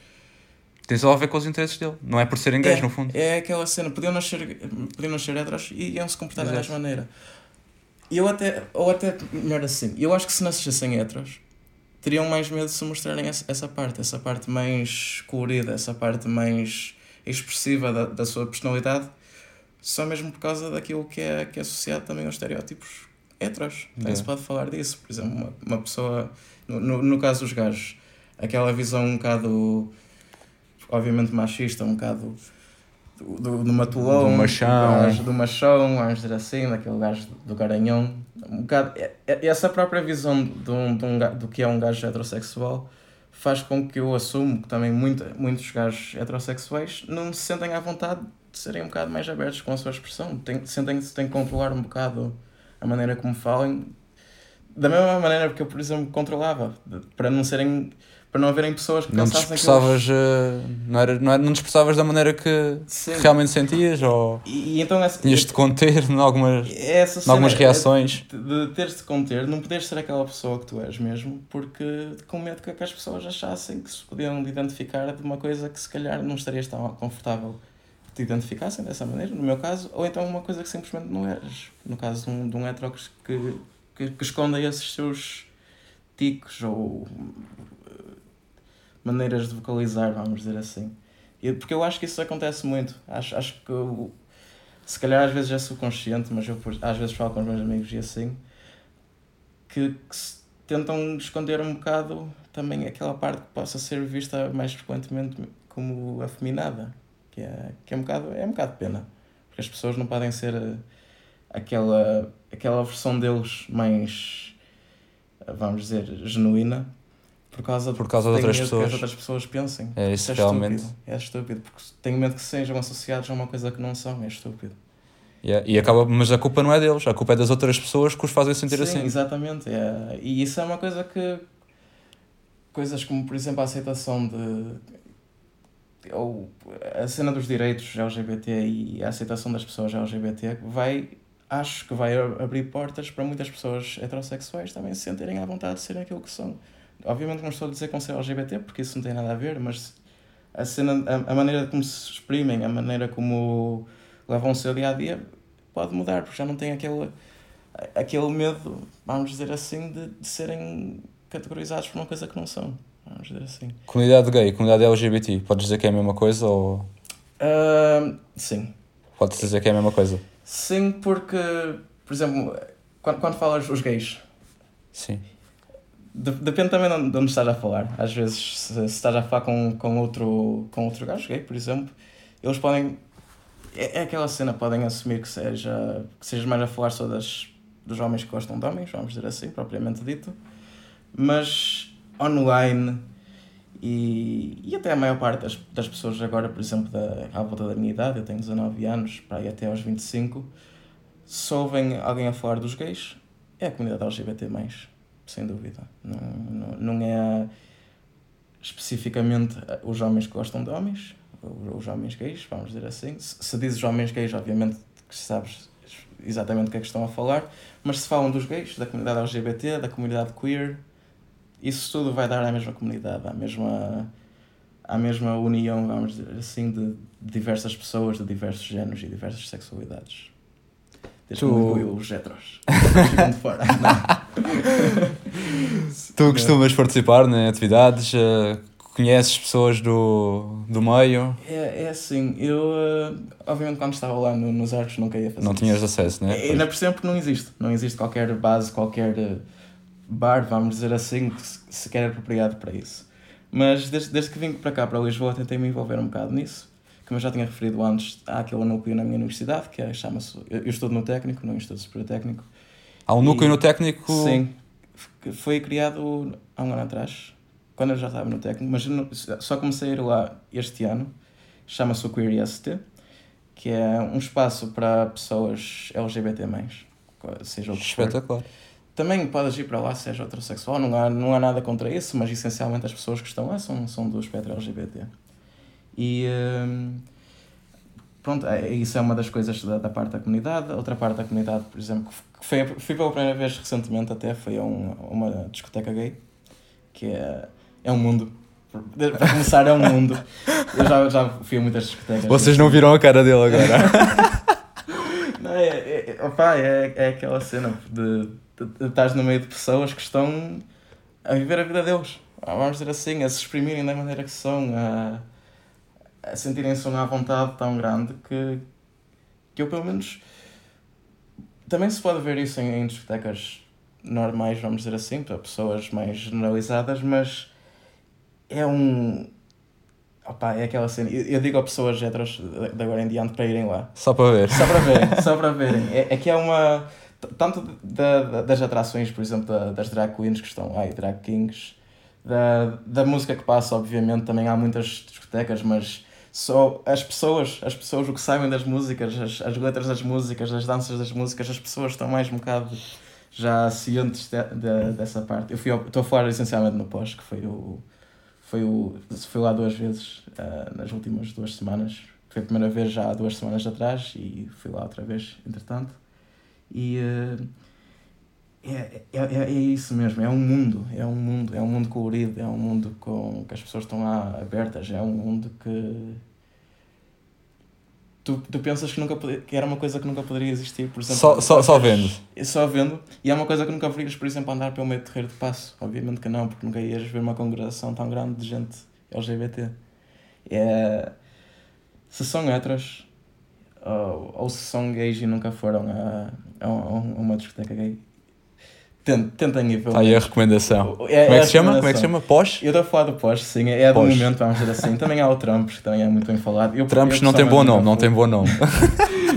tem só a ver com os interesses dele, não é por serem gays, é, no fundo. É aquela cena, podiam nascer, podiam nascer heteros e iam se comportar da mesma maneira. Eu até, ou até melhor assim, eu acho que se nascessem heteros, teriam mais medo de se mostrarem essa, essa parte, essa parte mais colorida, essa parte mais expressiva da, da sua personalidade, só mesmo por causa daquilo que é, que é associado também aos estereótipos heteros. Também se pode falar disso. Por exemplo, uma, uma pessoa, no, no, no caso dos gajos, aquela visão um bocado obviamente machista, um bocado do, do, do matulão, do machão, do, do machão, vamos dizer assim, daquele gajo do garanhão. Um bocado, é, é, essa própria visão de um, de um, do que é um gajo heterossexual faz com que eu assumo que também muito, muitos gajos heterossexuais não se sentem à vontade de serem um bocado mais abertos com a sua expressão. Sentem-se têm que controlar um bocado a maneira como falam. Da mesma maneira que eu, por exemplo, controlava, para não serem para não haverem pessoas que não pensassem expressavas, que eles... não, era, não, era, não te expressavas da maneira que Sim. realmente sentias ou e, e então essa, tinhas de conter em algumas, em algumas reações de, de teres de conter, não poderes ser aquela pessoa que tu és mesmo porque com medo que, as pessoas achassem que se podiam identificar de uma coisa que se calhar não estarias tão confortável que te identificassem dessa maneira, no meu caso, ou então uma coisa que simplesmente não eres no caso de um, de um hetero que, que, que esconda esses seus ticos ou maneiras de vocalizar, vamos dizer assim. Porque eu acho que isso acontece muito. Acho, acho que eu, se calhar às vezes é subconsciente, mas eu às vezes falo com os meus amigos e assim, que, que tentam esconder um bocado também aquela parte que possa ser vista mais frequentemente como afeminada, que é, que é, um, bocado, é um bocado pena, porque as pessoas não podem ser eh, aquela, aquela versão deles mais, vamos dizer, genuína, por causa, por causa de outras pessoas. que as outras pessoas pensem. É isso, isso é realmente. Estúpido. É estúpido, porque tenho medo que sejam associados a uma coisa que não são, é estúpido. Yeah. E acaba, mas a culpa não é deles, a culpa é das outras pessoas que os fazem sentir Sim, assim. exatamente. É. E isso é uma coisa que. Coisas como, por exemplo, a aceitação de. ou a cena dos direitos LGBT e a aceitação das pessoas LGBT vai. Acho que vai abrir portas para muitas pessoas heterossexuais também se sentirem à vontade de serem aquilo que são. Obviamente não estou a dizer com ser LGBT, porque isso não tem nada a ver, mas a, cena, a, a maneira como se exprimem, a maneira como levam o seu dia a dia, pode mudar, porque já não tem aquele, aquele medo, vamos dizer assim, de, de serem categorizados por uma coisa que não são. Vamos dizer assim. Comunidade gay, comunidade LGBT, podes dizer que é a mesma coisa ou. Uh, sim. Podes dizer que é a mesma coisa? Sim, porque, por exemplo, quando, quando falas os gays. Sim. Depende também de onde estás a falar. Às vezes, se, se estás a falar com, com, outro, com outro gajo gay, por exemplo, eles podem. É, é aquela cena, podem assumir que seja que sejas mais a falar só das, dos homens que gostam de homens, vamos dizer assim, propriamente dito. Mas online E, e até a maior parte das, das pessoas agora, por exemplo, da, à volta da minha idade, eu tenho 19 anos, para ir até aos 25, se ouvem alguém a falar dos gays, é a comunidade LGBT+, sem dúvida. Não, não, não é especificamente os homens que gostam de homens, os homens gays, vamos dizer assim. Se, se dizes homens gays, obviamente que sabes exatamente o que é que estão a falar, mas se falam dos gays, da comunidade LGBT, da comunidade queer, isso tudo vai dar à mesma comunidade, à mesma, à mesma união, vamos dizer assim, de, diversas pessoas de diversos géneros e diversas sexualidades. Desde tu... que incluiu os heteros. fora. tu costumas participar em atividades? Uh, conheces pessoas do, do meio? É, é assim, eu uh, obviamente quando estava lá no, nos arcos nunca ia fazer Não tinhas acesso, né? Ainda por sempre não existe. Não existe qualquer base, qualquer uh, bar, vamos dizer assim, que sequer apropriado para isso. Mas desde, desde que vim para cá, para Lisboa, tentei me envolver um bocado nisso. Como eu já tinha referido antes, há aquele núcleo na minha universidade, que é, chama-se. Eu, eu estudo no técnico, não estudo superior técnico. Há um núcleo e, no técnico? Sim. Foi criado há um ano atrás, quando eu já estava no técnico, mas só comecei a ir lá este ano. Chama-se o Queer ST, que é um espaço para pessoas LGBT, seja o que for. Também podes ir para lá, seja heterossexual, não há, não há nada contra isso, mas essencialmente as pessoas que estão lá são, são do espectro LGBT. E hum, pronto, é, isso é uma das coisas da, da parte da comunidade. Outra parte da comunidade, por exemplo, que foi, fui pela primeira vez recentemente até, foi a um, uma discoteca gay, que é, é um mundo. Para começar, é um mundo. Eu já, já fui a muitas discotecas. Vocês não viram a cara dele agora? não, é, é, opa, é, é aquela cena de estás no meio de pessoas que estão a viver a vida deles. Vamos dizer assim, a se exprimirem da maneira que são, a, a sentirem-se uma vontade tão grande que, que eu, pelo menos, também se pode ver isso em, em discotecas normais, vamos dizer assim, para pessoas mais generalizadas, mas é um. Opa, é aquela cena. Eu, eu digo a pessoas heteros de agora em diante para irem lá. Só para ver. Só para verem, só para verem. É, é que é uma tanto da, da, das atrações, por exemplo, da, das drag queens que estão e drag kings, da, da música que passa, obviamente, também há muitas discotecas, mas só as pessoas, as pessoas, o que sabem das músicas, as, as letras das músicas, as danças das músicas, as pessoas estão mais um bocado já cientes de, de, dessa parte. Eu fui ao, estou a falar essencialmente no pós, que foi o. Foi, o, foi lá duas vezes uh, nas últimas duas semanas. Foi a primeira vez já há duas semanas atrás e fui lá outra vez, entretanto. E uh, é, é, é, isso mesmo, é um mundo, é um mundo, é um mundo colorido, é um mundo com que as pessoas estão lá abertas, é um mundo que tu, tu pensas que, nunca que era uma coisa que nunca poderia existir, por exemplo. Só, só, só vendo. Só vendo. E é uma coisa que nunca verias, por exemplo, andar pelo meio de terreiro de passo. Obviamente que não, porque nunca ias ver uma congregação tão grande de gente LGBT. É, se são heteros, ou, ou se são gays e nunca foram a, a, uma discoteca gay, tentem ir. Está aí a recomendação. É, Como é, é que se chama? Como é que se chama? Pós? Eu estou a falar do Pós, sim. É do momento, vamos dizer assim. Também há o Trumps, que também é muito bem falado. Eu, Trumps não tem bom nome, não tem bom nome.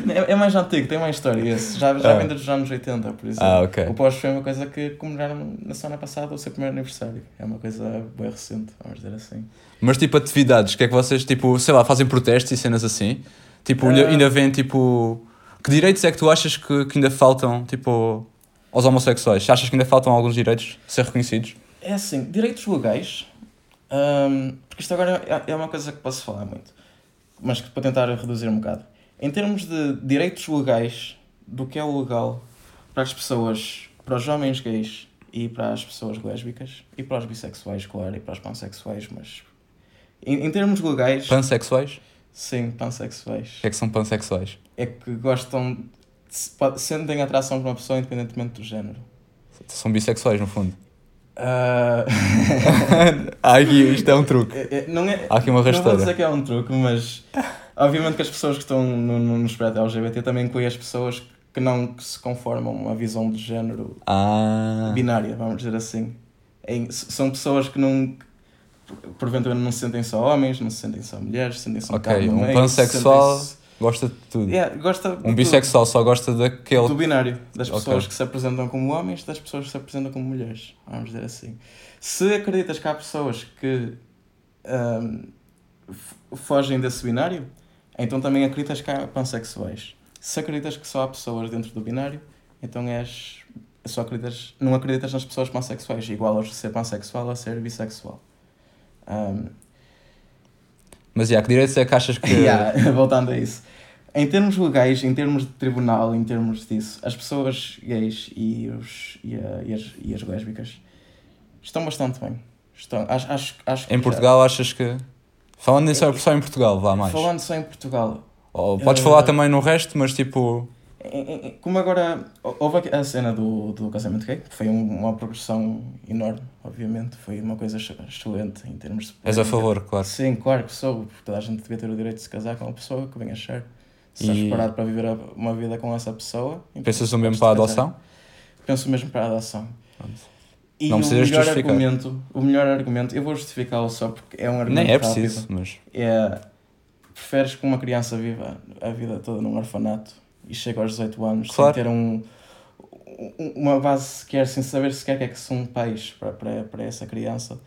é, é, mais antigo, tem mais história. Esse. Já, já ah. vem dos anos 80, por exemplo. Ah, ok. O Pós foi uma coisa que comemoraram na semana passada o seu primeiro aniversário. É uma coisa bem recente, vamos dizer assim. Mas tipo atividades, que é que vocês, tipo, sei lá, fazem protestos e cenas assim? Tipo, uh... ainda vem tipo. Que direitos é que tu achas que, que ainda faltam, tipo, aos homossexuais? Achas que ainda faltam alguns direitos a ser reconhecidos? É assim, direitos legais, um, porque isto agora é, é uma coisa que posso falar muito, mas que para tentar reduzir um bocado. Em termos de direitos legais, do que é o legal para as pessoas, para os homens gays e para as pessoas lésbicas, e para os bissexuais, claro, e para os pansexuais, mas em, em termos legais. Pansexuais? Sim, pansexuais. O que é que são pansexuais? É que gostam. sentem atração por uma pessoa independentemente do género. São bissexuais, no fundo. Uh... ah, aqui, isto é um truque. É, é, não é, Há aqui uma rasteira. Não vou dizer que é um truque, mas obviamente que as pessoas que estão no, no, no espectro LGBT também incluem as pessoas que não se conformam a uma visão de género ah. binária, vamos dizer assim. São pessoas que não porventura não se sentem só homens, não se sentem só mulheres, se sentem só Ok, um meio, pansexual gosta de tudo. Yeah, gosta um bissexual só gosta daquele. Do binário, das pessoas okay. que se apresentam como homens, das pessoas que se apresentam como mulheres, vamos dizer assim. Se acreditas que há pessoas que um, fogem desse binário, então também acreditas que há pansexuais. Se acreditas que só há pessoas dentro do binário, então és. Só acreditas, não acreditas nas pessoas pansexuais, igual a ser pansexual a ser bissexual. Um, Mas, yeah, que direitos é que achas que. yeah, voltando a isso. Em termos legais, em termos de tribunal, em termos disso, as pessoas gays e, os, e, a, e, as, e as lésbicas estão bastante bem. Estão, acho, acho, acho Em Portugal, achas que. Falando nisso só, só em Portugal, vá mais. Falando só em Portugal. Ou podes Eh, falar também no resto, mas tipo. Como agora houve a cena do, do casamento gay, que foi um- uma progressão enorme, obviamente, foi uma coisa ex- excelente em termos de. És a favor, claro. Sim, claro que sou, porque toda a gente devia ter o direito de se casar com uma pessoa que bem achar. Se estás E- preparado para viver uma vida com essa pessoa. Pensas o mesmo para a adoção? Penso mesmo para a adoção. Pronto. E Não o precisas melhor justificar. argumento, o melhor argumento, eu vou justificá-lo só porque é um argumento Nem é rápido. preciso, mas. É, preferes que uma criança viva a vida toda num orfanato e chegue aos 18 anos Claro. sem ter um, um- uma base sequer, sem saber sequer o que é que são pais para, para, para essa criança,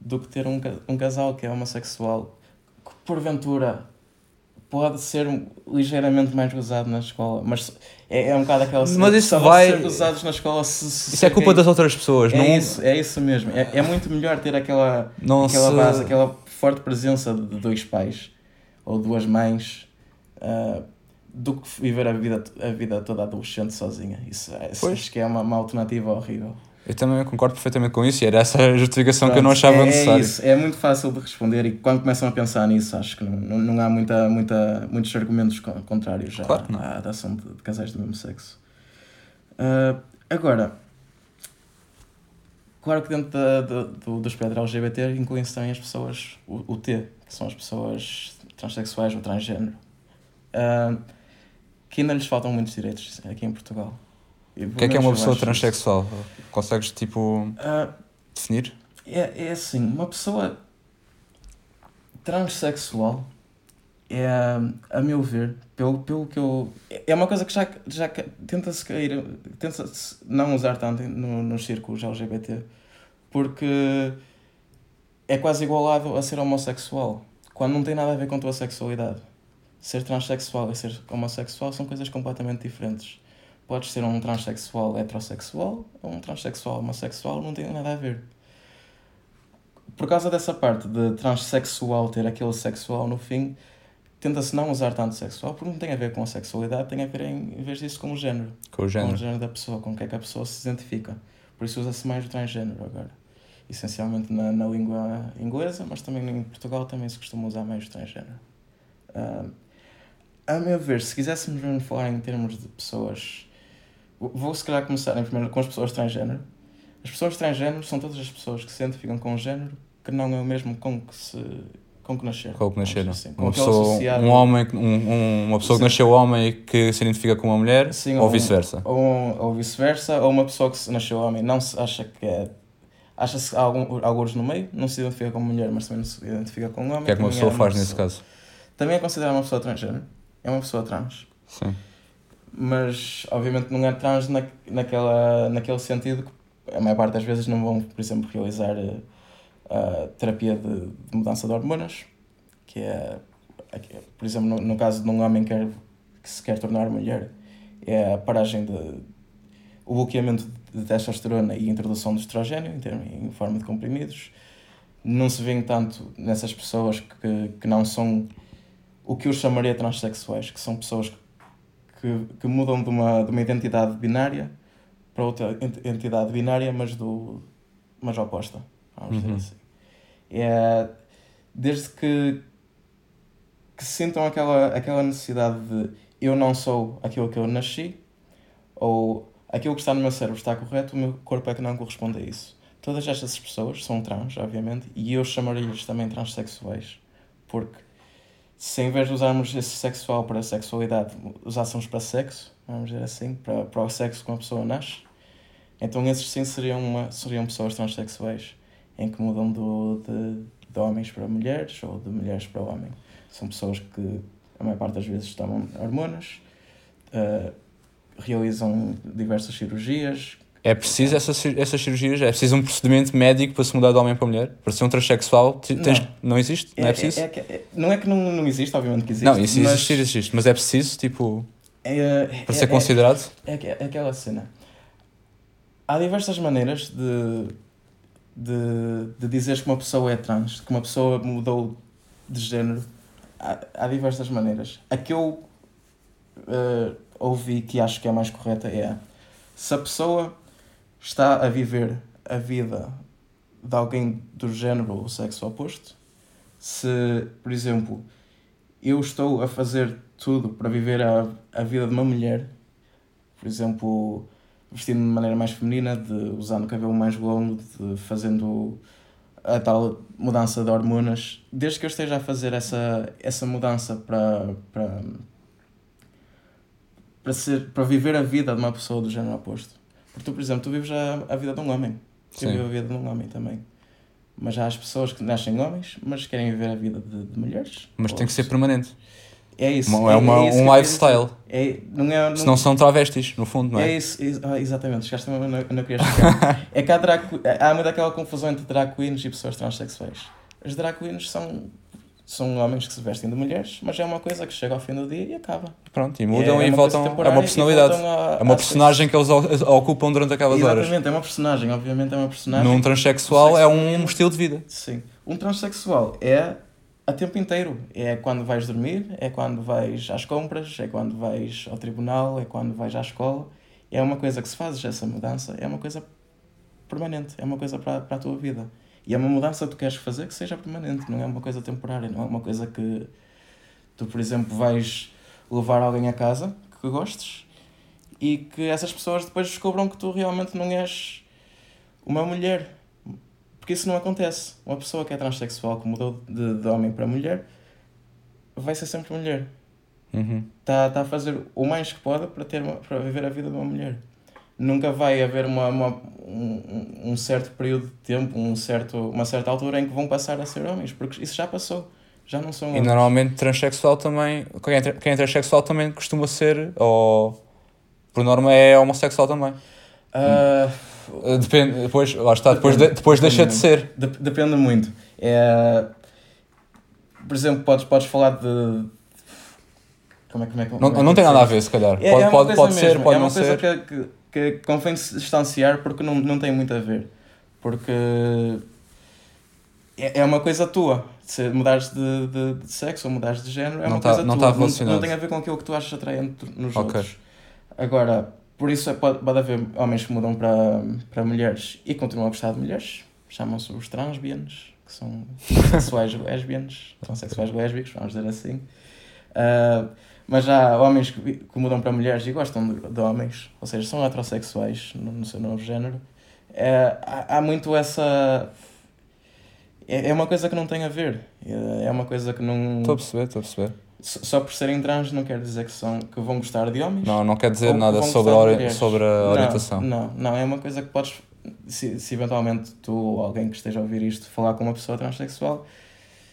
do que ter um, um casal que é homossexual que porventura pode ser ligeiramente mais gozado na escola, mas é, é um bocado aquela Mas isso vai- ser gozados na escola se, se Isso é culpa das outras pessoas, É não. isso, é isso mesmo. É, é muito melhor ter aquela, Não aquela se- base, aquela forte presença de dois pais ou duas mães ah, do que viver a vida, a vida toda adolescente sozinha. Isso, é- isso acho que é uma, uma alternativa horrível. Eu também concordo perfeitamente com isso e era essa a justificação que eu não Pronto, achava é, necessária. É, isso, é muito fácil de responder e quando começam a pensar nisso, acho que não, não, há muita, muita, muitos argumentos con- contrários já Claro à adoção de, de casais do mesmo sexo. Ah, agora, claro que dentro da, do, do, do espectro LGBT incluem-se também as pessoas, o, o T, que são as pessoas transexuais ou transgênero, ah, que ainda lhes faltam muitos direitos aqui em Portugal. O que é que é uma pessoa transexual? Consegues, tipo, Ah, definir? é, é assim, uma pessoa transexual é, a meu ver, pelo, pelo que eu. É uma coisa que já, já tenta-se cair, tenta-se não usar tanto no, nos círculos LGBT, porque é quase igualado a ser homossexual, quando não tem nada a ver com a tua sexualidade. Ser transexual e ser homossexual são coisas completamente diferentes. Podes ser um transexual heterossexual ou um transexual homossexual, não tem nada a ver por causa dessa parte de transexual ter aquele sexual no fim, tenta-se não usar tanto sexual, porque não tem a ver com a sexualidade, tem a ver, em, em vez disso, com o género. Com o Com o género. género da pessoa, com o que é que a pessoa se identifica. Por isso usa-se mais o transgênero agora. Essencialmente na, na língua inglesa, mas também em Portugal também se costuma usar mais o transgênero. Ah, a meu ver, se quiséssemos mesmo falar em termos de pessoas, vou- se calhar começar em primeiro com as pessoas transgênero. As pessoas transgênero são todas as pessoas que se identificam com um género que não é o mesmo com que se com que nasceram. Com que nasceram. assim, com uma, pessoa, associado- um homem, que- um, um- uma pessoa que nasceu homem e que se identifica com uma mulher, Sim, ou um- vice-versa. Ou, ou vice-versa, ou uma pessoa que se nasceu homem não se acha que é. Acha-se algum, alguns no meio, não se identifica como mulher, mas também não se identifica com homem. O que é que uma pessoa é faz nesse pessoa- caso? Também é considerada uma pessoa transgênero. É uma pessoa trans. Sim. mas obviamente não é trans na, naquela, naquele sentido que a maior parte das vezes não vão, por exemplo, realizar eh, a terapia de, de mudança de hormonas, que é, por exemplo, no, no caso de um homem que, quer, que se quer tornar mulher, é a paragem de o bloqueamento de testosterona e a introdução de estrogênio em, termos, em forma de comprimidos. Não se vê tanto nessas pessoas que, que não são o que eu chamaria transexuais, que são pessoas que, que mudam de uma, de uma identidade binária para outra ent- entidade binária, mas, do, mas oposta. Vamos dizer Uhum. assim. É, desde que, que sintam aquela, aquela necessidade de eu não sou aquilo que eu nasci, ou aquilo que está no meu cérebro está correto, o meu corpo é que não corresponde a isso. Todas estas pessoas são trans, obviamente, e eu chamaria-lhes também transexuais, porque se em vez de usarmos esse sexual para sexualidade, usássemos para sexo, vamos dizer assim, para, para o sexo que uma pessoa nasce, então esses sim seriam, uma, seriam pessoas transexuais, em que mudam do, de, de homens para mulheres ou de mulheres para homem. São pessoas que a maior parte das vezes tomam hormonas, eh, realizam diversas cirurgias, É preciso essas, cir- essas cirurgias? É preciso um procedimento médico para se mudar de homem para mulher? Para ser um transexual? Tens, Não. não. existe? Não é, preciso? é que- é- não é que não, não existe, obviamente que existe. não, isso mas existir, existe. Mas é preciso, tipo, é, para é- ser é- considerado? É, que- é aquela cena. Há diversas maneiras de, de, de dizeres que uma pessoa é trans, que uma pessoa mudou de género. Há, há diversas maneiras. A que eu eh, ouvi que acho que é mais correta é se a pessoa está a viver a vida de alguém do género ou sexo oposto, se, por exemplo, eu estou a fazer tudo para viver a, a vida de uma mulher, por exemplo, vestindo de maneira mais feminina, de usando o cabelo mais longo, de fazendo a tal mudança de hormonas, desde que eu esteja a fazer essa, essa mudança para, para, para, ser, para viver a vida de uma pessoa do género oposto. Porque tu, por exemplo, tu vives a, a vida de um homem. Eu vivo a vida de um homem também. Mas há as pessoas que nascem homens, mas querem viver a vida de, de mulheres. Mas tem que ser permanente. É isso. Uma- é uma- isso um lifestyle. É, não é, não, Senão são travestis, no fundo, não é? é isso, is- ah, exatamente, chegaste eu não- onde eu queria chegar. é que há, drag, há muito aquela confusão entre drag queens e pessoas transexuais. As drag queens são, são homens que se vestem de mulheres, mas é uma coisa que chega ao fim do dia e acaba. Pronto, e mudam é e voltam. É uma e personalidade. a- É uma personagem que eles ocupam durante aquelas horas. Exatamente, é uma personagem, obviamente é uma personagem. Num transexual é um estilo de vida. Sim. Um transexual é a tempo inteiro. É quando vais dormir, é quando vais às compras, é quando vais ao tribunal, é quando vais à escola. É uma coisa que se fazes essa mudança, é uma coisa permanente, é uma coisa para, para a tua vida. E é uma mudança que tu queres fazer que seja permanente, não é uma coisa temporária, não é uma coisa que tu, por exemplo, vais levar alguém a casa que gostes e que essas pessoas depois descobram que tu realmente não és uma mulher. Porque isso não acontece. Uma pessoa que é transexual, que mudou de, de homem para mulher, vai ser sempre mulher. Uhum. Está tá a fazer o mais que pode para, ter uma, para viver a vida de uma mulher. Nunca vai haver uma, uma, um, um certo período de tempo, um certo, uma certa altura em que vão passar a ser homens, porque isso já passou. Já não são E homens. normalmente transexual também. Quem é, quem é transexual também costuma ser, ou por norma é homossexual também. Uh, Depende, depois, lá está, depois, de- depois deixa de ser. Dep- depende muito. É, por exemplo, podes, podes falar de. Como é, como é, Não, como é não eu tem nada a ver, se calhar. É, pode é pode, pode ser, pode é não coisa ser. que, que, que convém se distanciar porque não, não tem muito a ver. Porque é, é uma coisa tua. Se mudares de, de, de sexo ou mudares de género, é Não uma tá- coisa não tua. tá relacionado. não tem a ver com aquilo que tu achas atraente nos Ok. outros. Agora, por isso é, pode, pode haver homens que mudam para, para mulheres e continuam a gostar de mulheres. Chamam-se os transbianos, que são sexuais lésbianos, transexuais lésbicos, vamos dizer assim. Ah, mas há homens que, que mudam para mulheres e gostam de, de homens, ou seja, são heterossexuais no, no seu novo género. É, há, há muito essa. É, é uma coisa que não tem a ver. É, é uma coisa que não. Estou a perceber, estou a perceber. Só por serem trans não quer dizer que, são, que vão gostar de homens. Não, não quer dizer nada sobre a, ori- sobre a Não, orientação. Não, não, é uma coisa que podes, se, se eventualmente tu ou alguém que esteja a ouvir isto falar com uma pessoa transexual,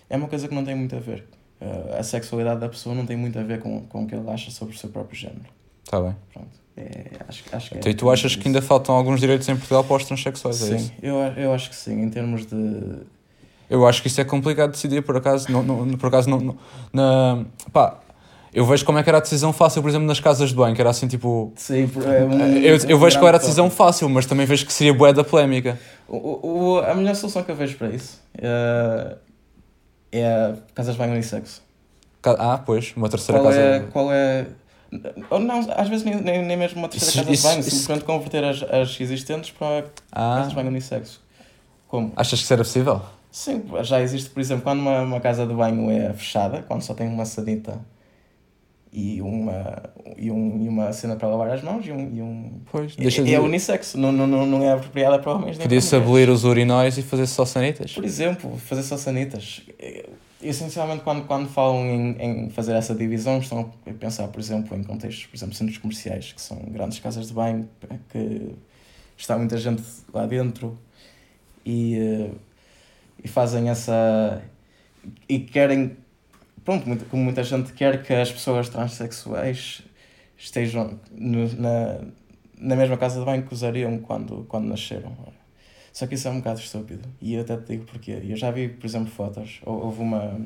é uma coisa que não tem muito a ver. Uh, a sexualidade da pessoa não tem muito a ver com, com o que ele acha sobre o seu próprio género. Está bem. Pronto. É, acho, acho que é Então, e tu achas que ainda faltam alguns direitos em Portugal para os transexuais? É Sim, isso? eu, eu acho que sim, em termos de. Eu acho que isso é complicado de decidir, por acaso. Não, não, por acaso, não, não- na, pá, eu vejo como é que era a decisão fácil, por exemplo, nas casas de banho, que era assim tipo. Sim, é um- eu, eu vejo qual era a decisão fácil, mas também vejo que seria bué da polémica. O, o, a melhor solução que eu vejo para isso é, é casas de banho unissexo. Ca- Ah, pois, uma terceira Qual casa. é, qual é. Ou não, às vezes nem, nem, nem mesmo uma terceira Isso- casa isso- de banho, isso- simplesmente converter as, as existentes para Ah, casas de banho unissexo. Como? achas que era possível? Sim, já existe, por exemplo, quando uma, uma casa de banho é fechada, quando só tem uma sanita e uma, e, um, e uma cena para lavar as mãos e um. E um Pois, é, deixa é de. unissexo, não, não, não não é apropriada para homens nem Podia-se abolir os urinóis e fazer só sanitas. Por exemplo, fazer só sanitas. Eh, Essencialmente, quando, quando falam em, em fazer essa divisão, estão a pensar, por exemplo, em contextos, por exemplo, centros comerciais, que são grandes casas de banho, que está muita gente lá dentro e, eh, e fazem essa. e querem. Pronto, como muita gente quer que as pessoas transexuais estejam no, na, na mesma casa de banho que usariam quando, quando nasceram. Só que isso é um bocado estúpido. E eu até te digo porquê. Eu já vi, por exemplo, fotos. Houve uma,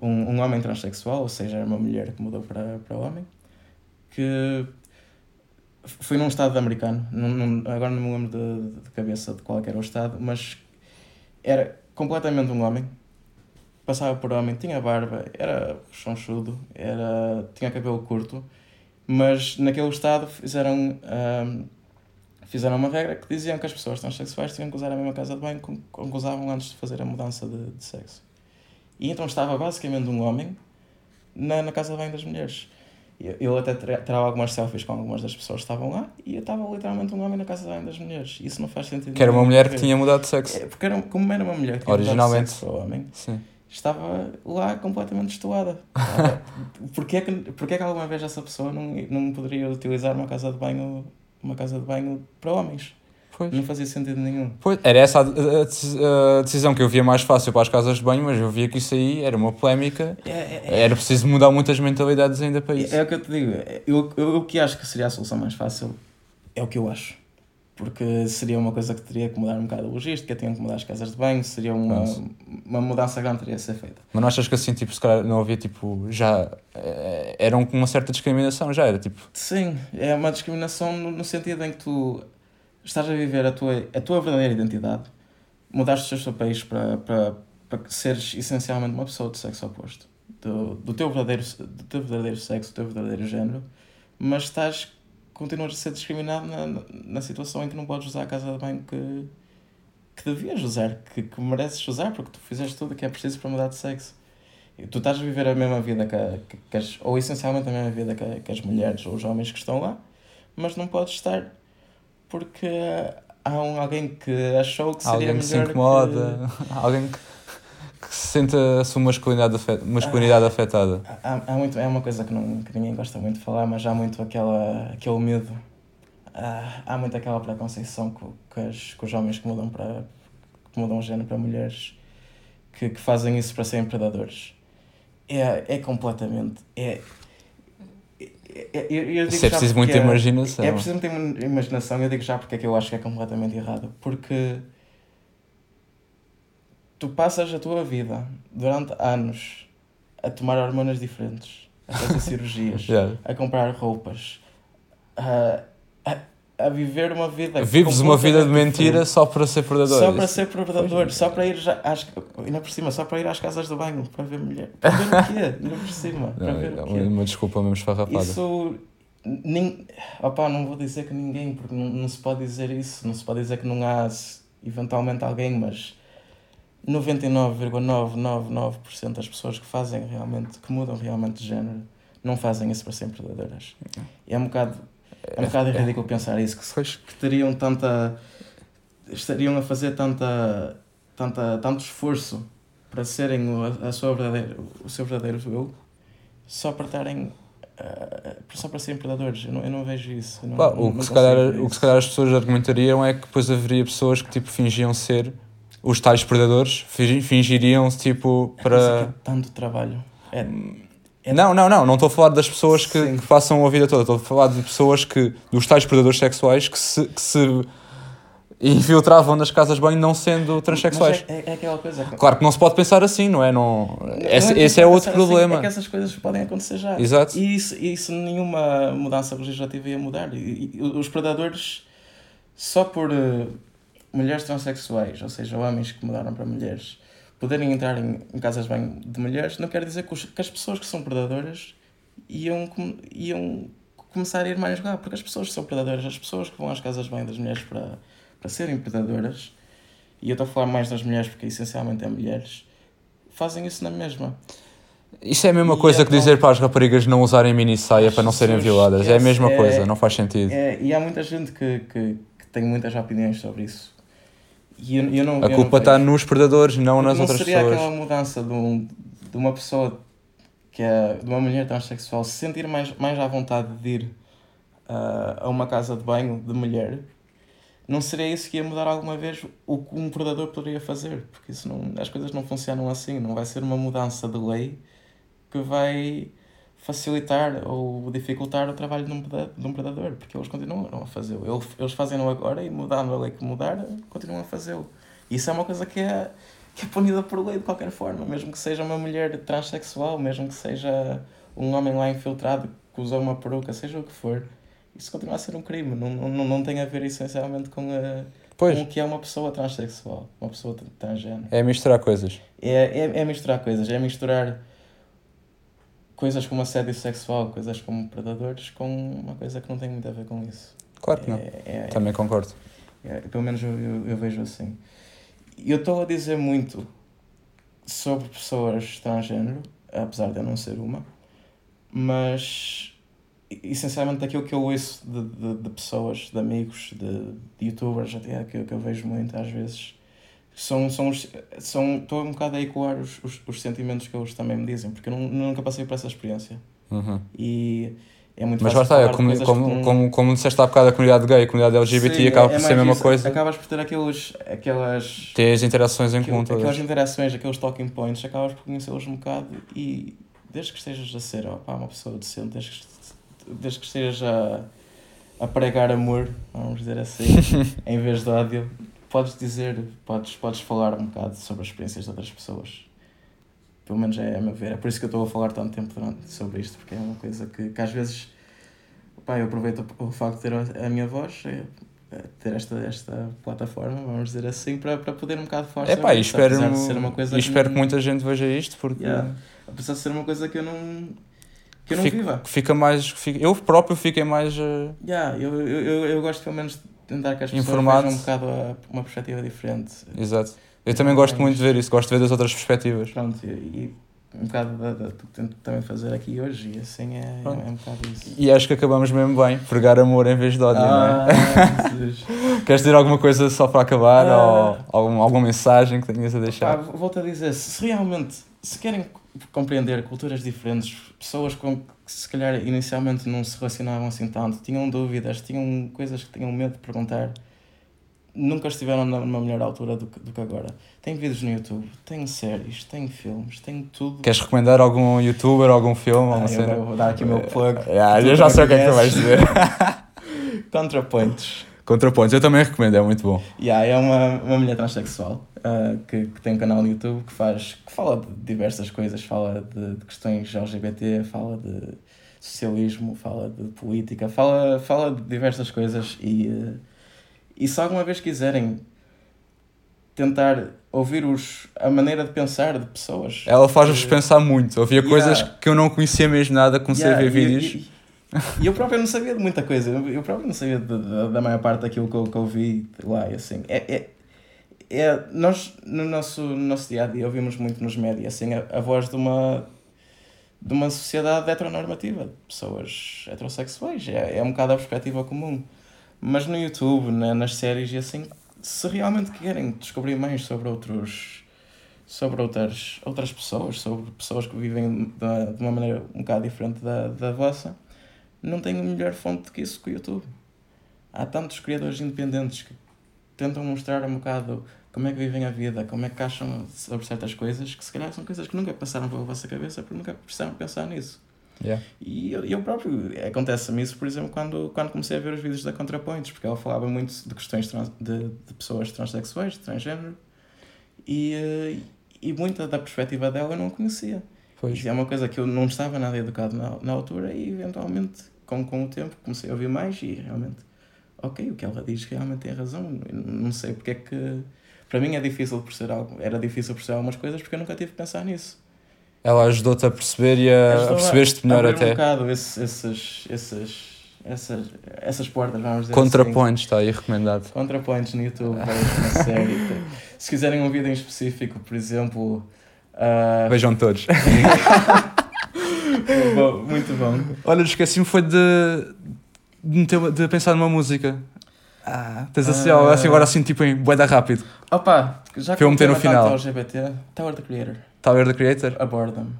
um, um homem transexual, ou seja, uma mulher que mudou para, para homem, que foi num estado americano. Num, num, agora não me lembro de, de cabeça de qual era o estado, mas era completamente um homem. Passava por homem, tinha barba, era chonchudo, era, tinha cabelo curto, mas naquele estado fizeram. Um, fizeram uma regra que diziam que as pessoas transexuais tinham que usar a mesma casa de banho como, como usavam antes de fazer a mudança de, de sexo. E então estava basicamente um homem na, na casa de banho das mulheres. Eu, eu até tirava algumas selfies com algumas das pessoas que estavam lá e eu estava literalmente um homem na casa de banho das mulheres. Isso não faz sentido. Que era uma mulher que tinha mudado de sexo. É, porque era, como era uma mulher que tinha Originalmente. mudado de sexo para homem, Sim. Estava lá completamente destoada. porquê, é que, porquê é que alguma vez essa pessoa não, não poderia utilizar uma casa de banho uma casa de banho para homens. Pois. Não fazia sentido nenhum. Pois, era essa a, decisão que eu via mais fácil para as casas de banho, mas eu via que isso aí era uma polémica. É, é, era preciso mudar muitas mentalidades ainda para isso. É, é o que eu te digo. Eu, eu, o que acho que seria a solução mais fácil é o que eu acho. Porque seria uma coisa que teria que mudar um bocado a logística, tinham que mudar as casas de banho, seria uma, uma mudança grande que teria a ser feita. Mas não achas que assim, tipo, se calhar não havia, tipo, já... Eram com uma certa discriminação, já era, tipo... Sim, é uma discriminação no, no sentido em que tu estás a viver a tua, a tua verdadeira identidade, mudaste os teus papéis para, para, para seres essencialmente uma pessoa de sexo oposto, do, do, teu verdadeiro, do teu verdadeiro sexo, do teu verdadeiro género, mas estás continuas a ser discriminado na, na situação em que não podes usar a casa de banho que, que devias usar, que, que mereces usar, porque tu fizeste tudo o que é preciso para mudar de sexo. E tu estás a viver a mesma vida que, que, que as, ou essencialmente a mesma vida que, que as mulheres ou os homens que estão lá, mas não podes estar porque há um, alguém que achou que seria alguém melhor. Que se incomoda, que... alguém que, que sente a sua masculinidade, afet, masculinidade ah, afetada. Há, há muito, é uma coisa que, não, que ninguém gosta muito de falar, mas há muito aquela, aquele medo. Há, há muito aquela preconceição que, que, as, que os homens que mudam, para, que mudam o género para mulheres que, que fazem isso para serem predadores. É, é completamente. É, eu, eu Isso é preciso muita é, imaginação. É preciso muita imaginação, eu digo já porque é que eu acho que é completamente errado. Porque tu passas a tua vida durante anos a tomar hormonas diferentes, a fazer cirurgias, yeah. a comprar roupas, a, a, a viver uma vida. Vives uma vida de mentira diferente. só para ser predador. Só para ser predador, só para ir já às, ainda por cima, só para ir às casas de banho para ver mulher. Para ver o quê? Ainda por cima. Não, é? Uma desculpa mesmo esfarrapada. Isso. Nem, opa, não vou dizer que ninguém, porque não, não se pode dizer isso, não se pode dizer que não há eventualmente alguém, mas 99,999% das pessoas que fazem realmente, que mudam realmente de género, não fazem isso para ser predadores. E é um bocado, é um bocado ridículo pensar isso, que, que teriam tanta. estariam a fazer tanta, tanta, tanto esforço para serem a, a sua verdadeira, o seu verdadeiro eu, só para estarem Uh, só para serem predadores, eu não, eu não vejo isso. Não, bah, não, o, que se calhar, o que se calhar as pessoas argumentariam é que depois haveria pessoas que tipo fingiam ser os tais predadores fingiriam-se tipo para. É tanto trabalho. É, é... Não, não, não, não estou a falar das pessoas que, que, passam a vida toda, estou a falar de pessoas que, dos tais predadores sexuais que se, que se infiltravam nas casas de banho não sendo transexuais. É, é, aquela coisa. Que... Claro que não se pode pensar assim, não é? Não, esse é, esse é outro problema. Assim, é que essas coisas podem acontecer já. Exato. E isso, isso nenhuma mudança legislativa ia mudar. E, e, os predadores, só por uh, mulheres transexuais, ou seja, homens que mudaram para mulheres, poderem entrar em, em casas de banho de mulheres, não quer dizer que, os, que as pessoas que são predadoras iam, iam começar a ir mais lá, porque as pessoas que são predadoras, as pessoas que vão às casas de banho das mulheres para, para serem predadoras, e eu estou a falar mais das mulheres porque essencialmente é mulheres, fazem isso na mesma. Isso é a mesma e coisa é que dizer para as raparigas não usarem mini saia para não serem violadas. É a mesma é, coisa, não faz sentido. É, e há muita gente que, que, que tem muitas opiniões sobre isso. E eu, eu não, a culpa está nos predadores, não nas não outras seria pessoas. aquela mudança de, um, de uma pessoa que é de uma mulher transexual se sentir mais, mais à vontade de ir uh, a uma casa de banho de mulher, não seria isso que ia mudar alguma vez o que um predador poderia fazer, porque isso não, as coisas não funcionam assim, não vai ser uma mudança de lei que vai facilitar ou dificultar o trabalho de um, de um predador, porque eles continuam a fazê-lo. Eles, fazem-no agora e mudando a lei que mudar, continuam a fazê-lo. Isso é uma coisa que é, que é punida por lei de qualquer forma, mesmo que seja uma mulher transexual, mesmo que seja um homem lá infiltrado que usa uma peruca, seja o que for. Isso continua a ser um crime, não, não, não tem a ver essencialmente com, a, Pois, com o que é uma pessoa transexual, uma pessoa tr- transgénero. é misturar coisas. É, é, é misturar coisas, é misturar coisas como assédio sexual, coisas como predadores, com uma coisa que não tem muito a ver com isso. Claro que não. É, é- Também concordo. é, pelo menos eu, eu, eu vejo assim. E eu estou a dizer muito sobre pessoas transgênero, apesar de eu não ser uma, mas essencialmente daquilo que eu ouço de, de, de pessoas, de amigos, de, de youtubers, até que, eu- que eu vejo muito às vezes, são, são, os- são, estou um bocado a ecoar os, os, os sentimentos que eles também me dizem, porque eu nunca passei por essa experiência. Uhum. E é muito Mas fácil está, é como, como, não- como, como disseste há bocado, a comunidade gay, a comunidade LGBT Sim, acaba é- por é ser a mesma isso. coisa. Acabas por ter aqueles, aquelas, Ter as interações em comum aquelas interações, aqueles talking points, acabas por conhecê-los um bocado e desde que estejas a ser opá, uma pessoa decente, desde que, desde que estejas a, a pregar amor, vamos dizer assim, em vez de ódio, podes dizer, podes, podes falar um bocado sobre as experiências de outras pessoas. Pelo menos é a meu ver. É por isso que eu estou a falar tanto tempo durante- sobre isto, porque é uma coisa que, que às vezes pá, eu aproveito o facto de ter a, minha voz, é, é, ter esta, esta plataforma, vamos dizer assim, para, para poder um bocado falar É pá, e espero, ser uma coisa e espero não- que muita gente veja isto porque Yeah. Apesar de ser uma coisa que eu não. que eu não fica, viva. que fica mais. fica- eu próprio fiquei mais. eh, Yeah, eu, eu, eu, eu gosto pelo menos tentar que as pessoas Informado. vejam um bocado a, uma perspectiva diferente. exato. Eu também gosto muito de ver isso, gosto de ver das outras perspectivas. Pronto, e, e um bocado do que tento também fazer aqui hoje, e assim é, é, um bocado isso. E acho que acabamos mesmo bem, pregar amor em vez de ódio, Ah, não é? Jesus. Queres dizer alguma coisa só para acabar? Ah. Ou algum, alguma mensagem que tenhas a Pá, deixar? volto a dizer, se realmente se querem compreender culturas diferentes, pessoas com que se calhar inicialmente não se relacionavam assim tanto, tinham dúvidas, tinham coisas que tinham medo de perguntar, nunca estiveram numa melhor altura do que, do que agora. Tem vídeos no YouTube, tem séries, tem filmes, tem tudo. Queres recomendar algum youtuber, algum filme? Ah, eu vou- dar aqui o meu plug. Ah, Tu eu já sei o que é que tu vais dizer. Contrapontos. Contrapontos, eu também recomendo, é muito bom. Yeah, é uma, uma mulher transexual ah, que, que tem um canal no YouTube que faz que fala de diversas coisas, fala de, de questões LGBT, fala de socialismo, fala de política, fala, fala de diversas coisas e, eh, e se alguma vez quiserem tentar ouvir os, a maneira de pensar de pessoas. Ela faz-vos eh, pensar muito. Havia Yeah. coisas que eu não conhecia mesmo nada, comecei Yeah, a ver e- vídeos. E, e eu próprio não sabia de muita coisa, eu próprio não sabia de- de- da maior parte daquilo que eu, que eu vi lá, assim. É, é, é, nós, no nosso, no nosso dia a dia, ouvimos muito nos médias assim, a, a voz de uma, de uma sociedade heteronormativa, de pessoas heterossexuais, é, é um bocado a perspectiva comum. Mas no YouTube, na, nas séries e assim, se realmente querem descobrir mais sobre outros sobre outras, outras pessoas, sobre pessoas que vivem de, de uma maneira um bocado diferente da, da vossa, não tenho melhor fonte do que isso que o YouTube. Há tantos criadores independentes que tentam mostrar um bocado como é que vivem a vida, como é que acham sobre certas coisas, que se calhar são coisas que nunca passaram pela vossa cabeça porque nunca precisaram pensar nisso. Yeah. E eu, eu próprio, acontece-me isso, por exemplo, quando, quando comecei a ver os vídeos da ContraPoints, porque ela falava muito de questões trans, de, de pessoas transexuais, de transgênero, e, eh, e muita da perspectiva dela eu não conhecia. Pois. Isso é uma coisa que eu não estava nada educado na, na altura e eventualmente, com, com o tempo, comecei a ouvir mais e realmente, ok, o que ela diz realmente tem razão. Eu Não sei porque é que. Para mim é difícil por ser algo, era difícil por ser algumas coisas porque eu nunca tive que pensar nisso. Ela ajudou-te a perceber e a, a perceber-te melhor abrir um até. bocado esse, esses, esses, essas, essas portas, vamos dizer Contrapontos, está aí recomendado. assim. Contrapontos no YouTube, uma série. Se quiserem um vídeo em específico, por exemplo. ah, Vejam todos. bom, muito bom. Olha, esqueci-me foi de, de, de pensar numa música. Ah, tens assim, Ah. assim agora assim tipo em boeda rápido. Opa, já que eu meter no o final. LGBT, Tower the Creator, Tower the Creator? aborda-me.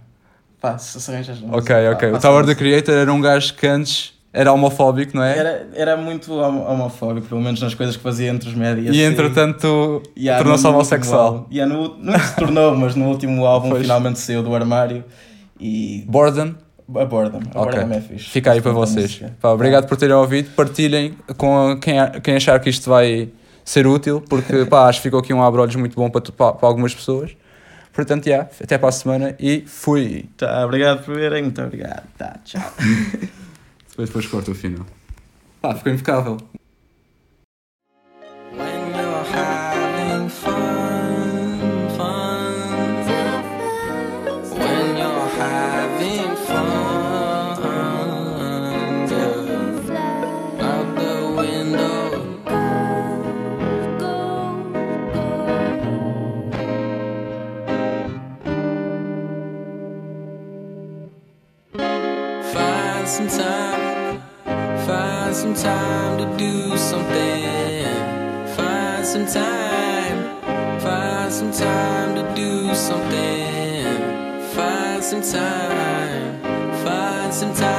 Pá, se, se arranjas música, Ok, pá, ok. O passa Tower the. Creator era um gajo que antes era homofóbico, não é? Era, era muito homo- homofóbico, pelo menos nas coisas que fazia entre os médias. E entretanto Yeah, tornou-se no- no homossexual. Yeah, no, não se tornou, mas no último álbum Pois. finalmente saiu do armário e Borden. Abordam, abordam okay. é fixe. Fica aí para vocês. Pá, obrigado por terem ouvido. Partilhem com quem, quem achar que isto vai ser útil, porque pá, acho que ficou aqui um abre-olhos muito bom para, para, para algumas pessoas. Portanto, yeah, até para a semana e fui. Tá, obrigado por verem, muito obrigado. Tá, tchau. depois, depois corta o final. Pá, ficou impecável. time to do something. Find some time. Find some time to do something. Find some time. Find some time.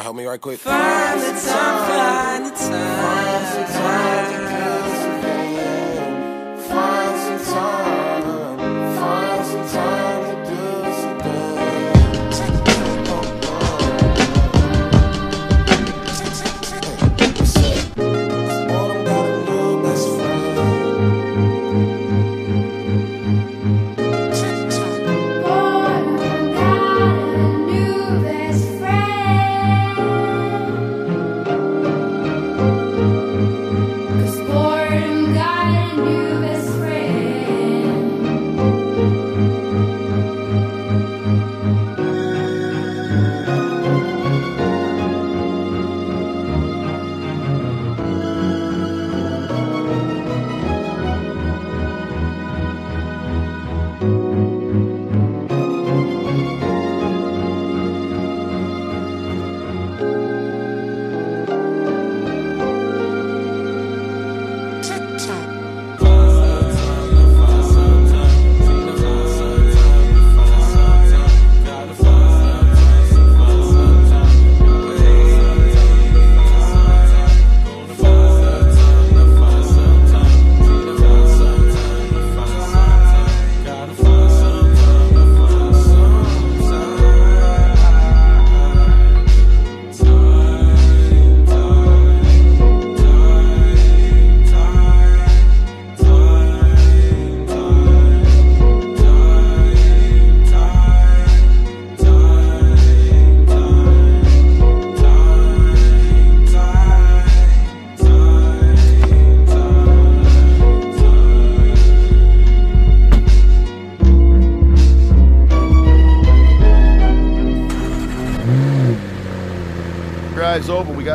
Y'all help me right quick. Find the time, find the time. Find the time. Find some time, find some time.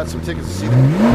Got some tickets to see the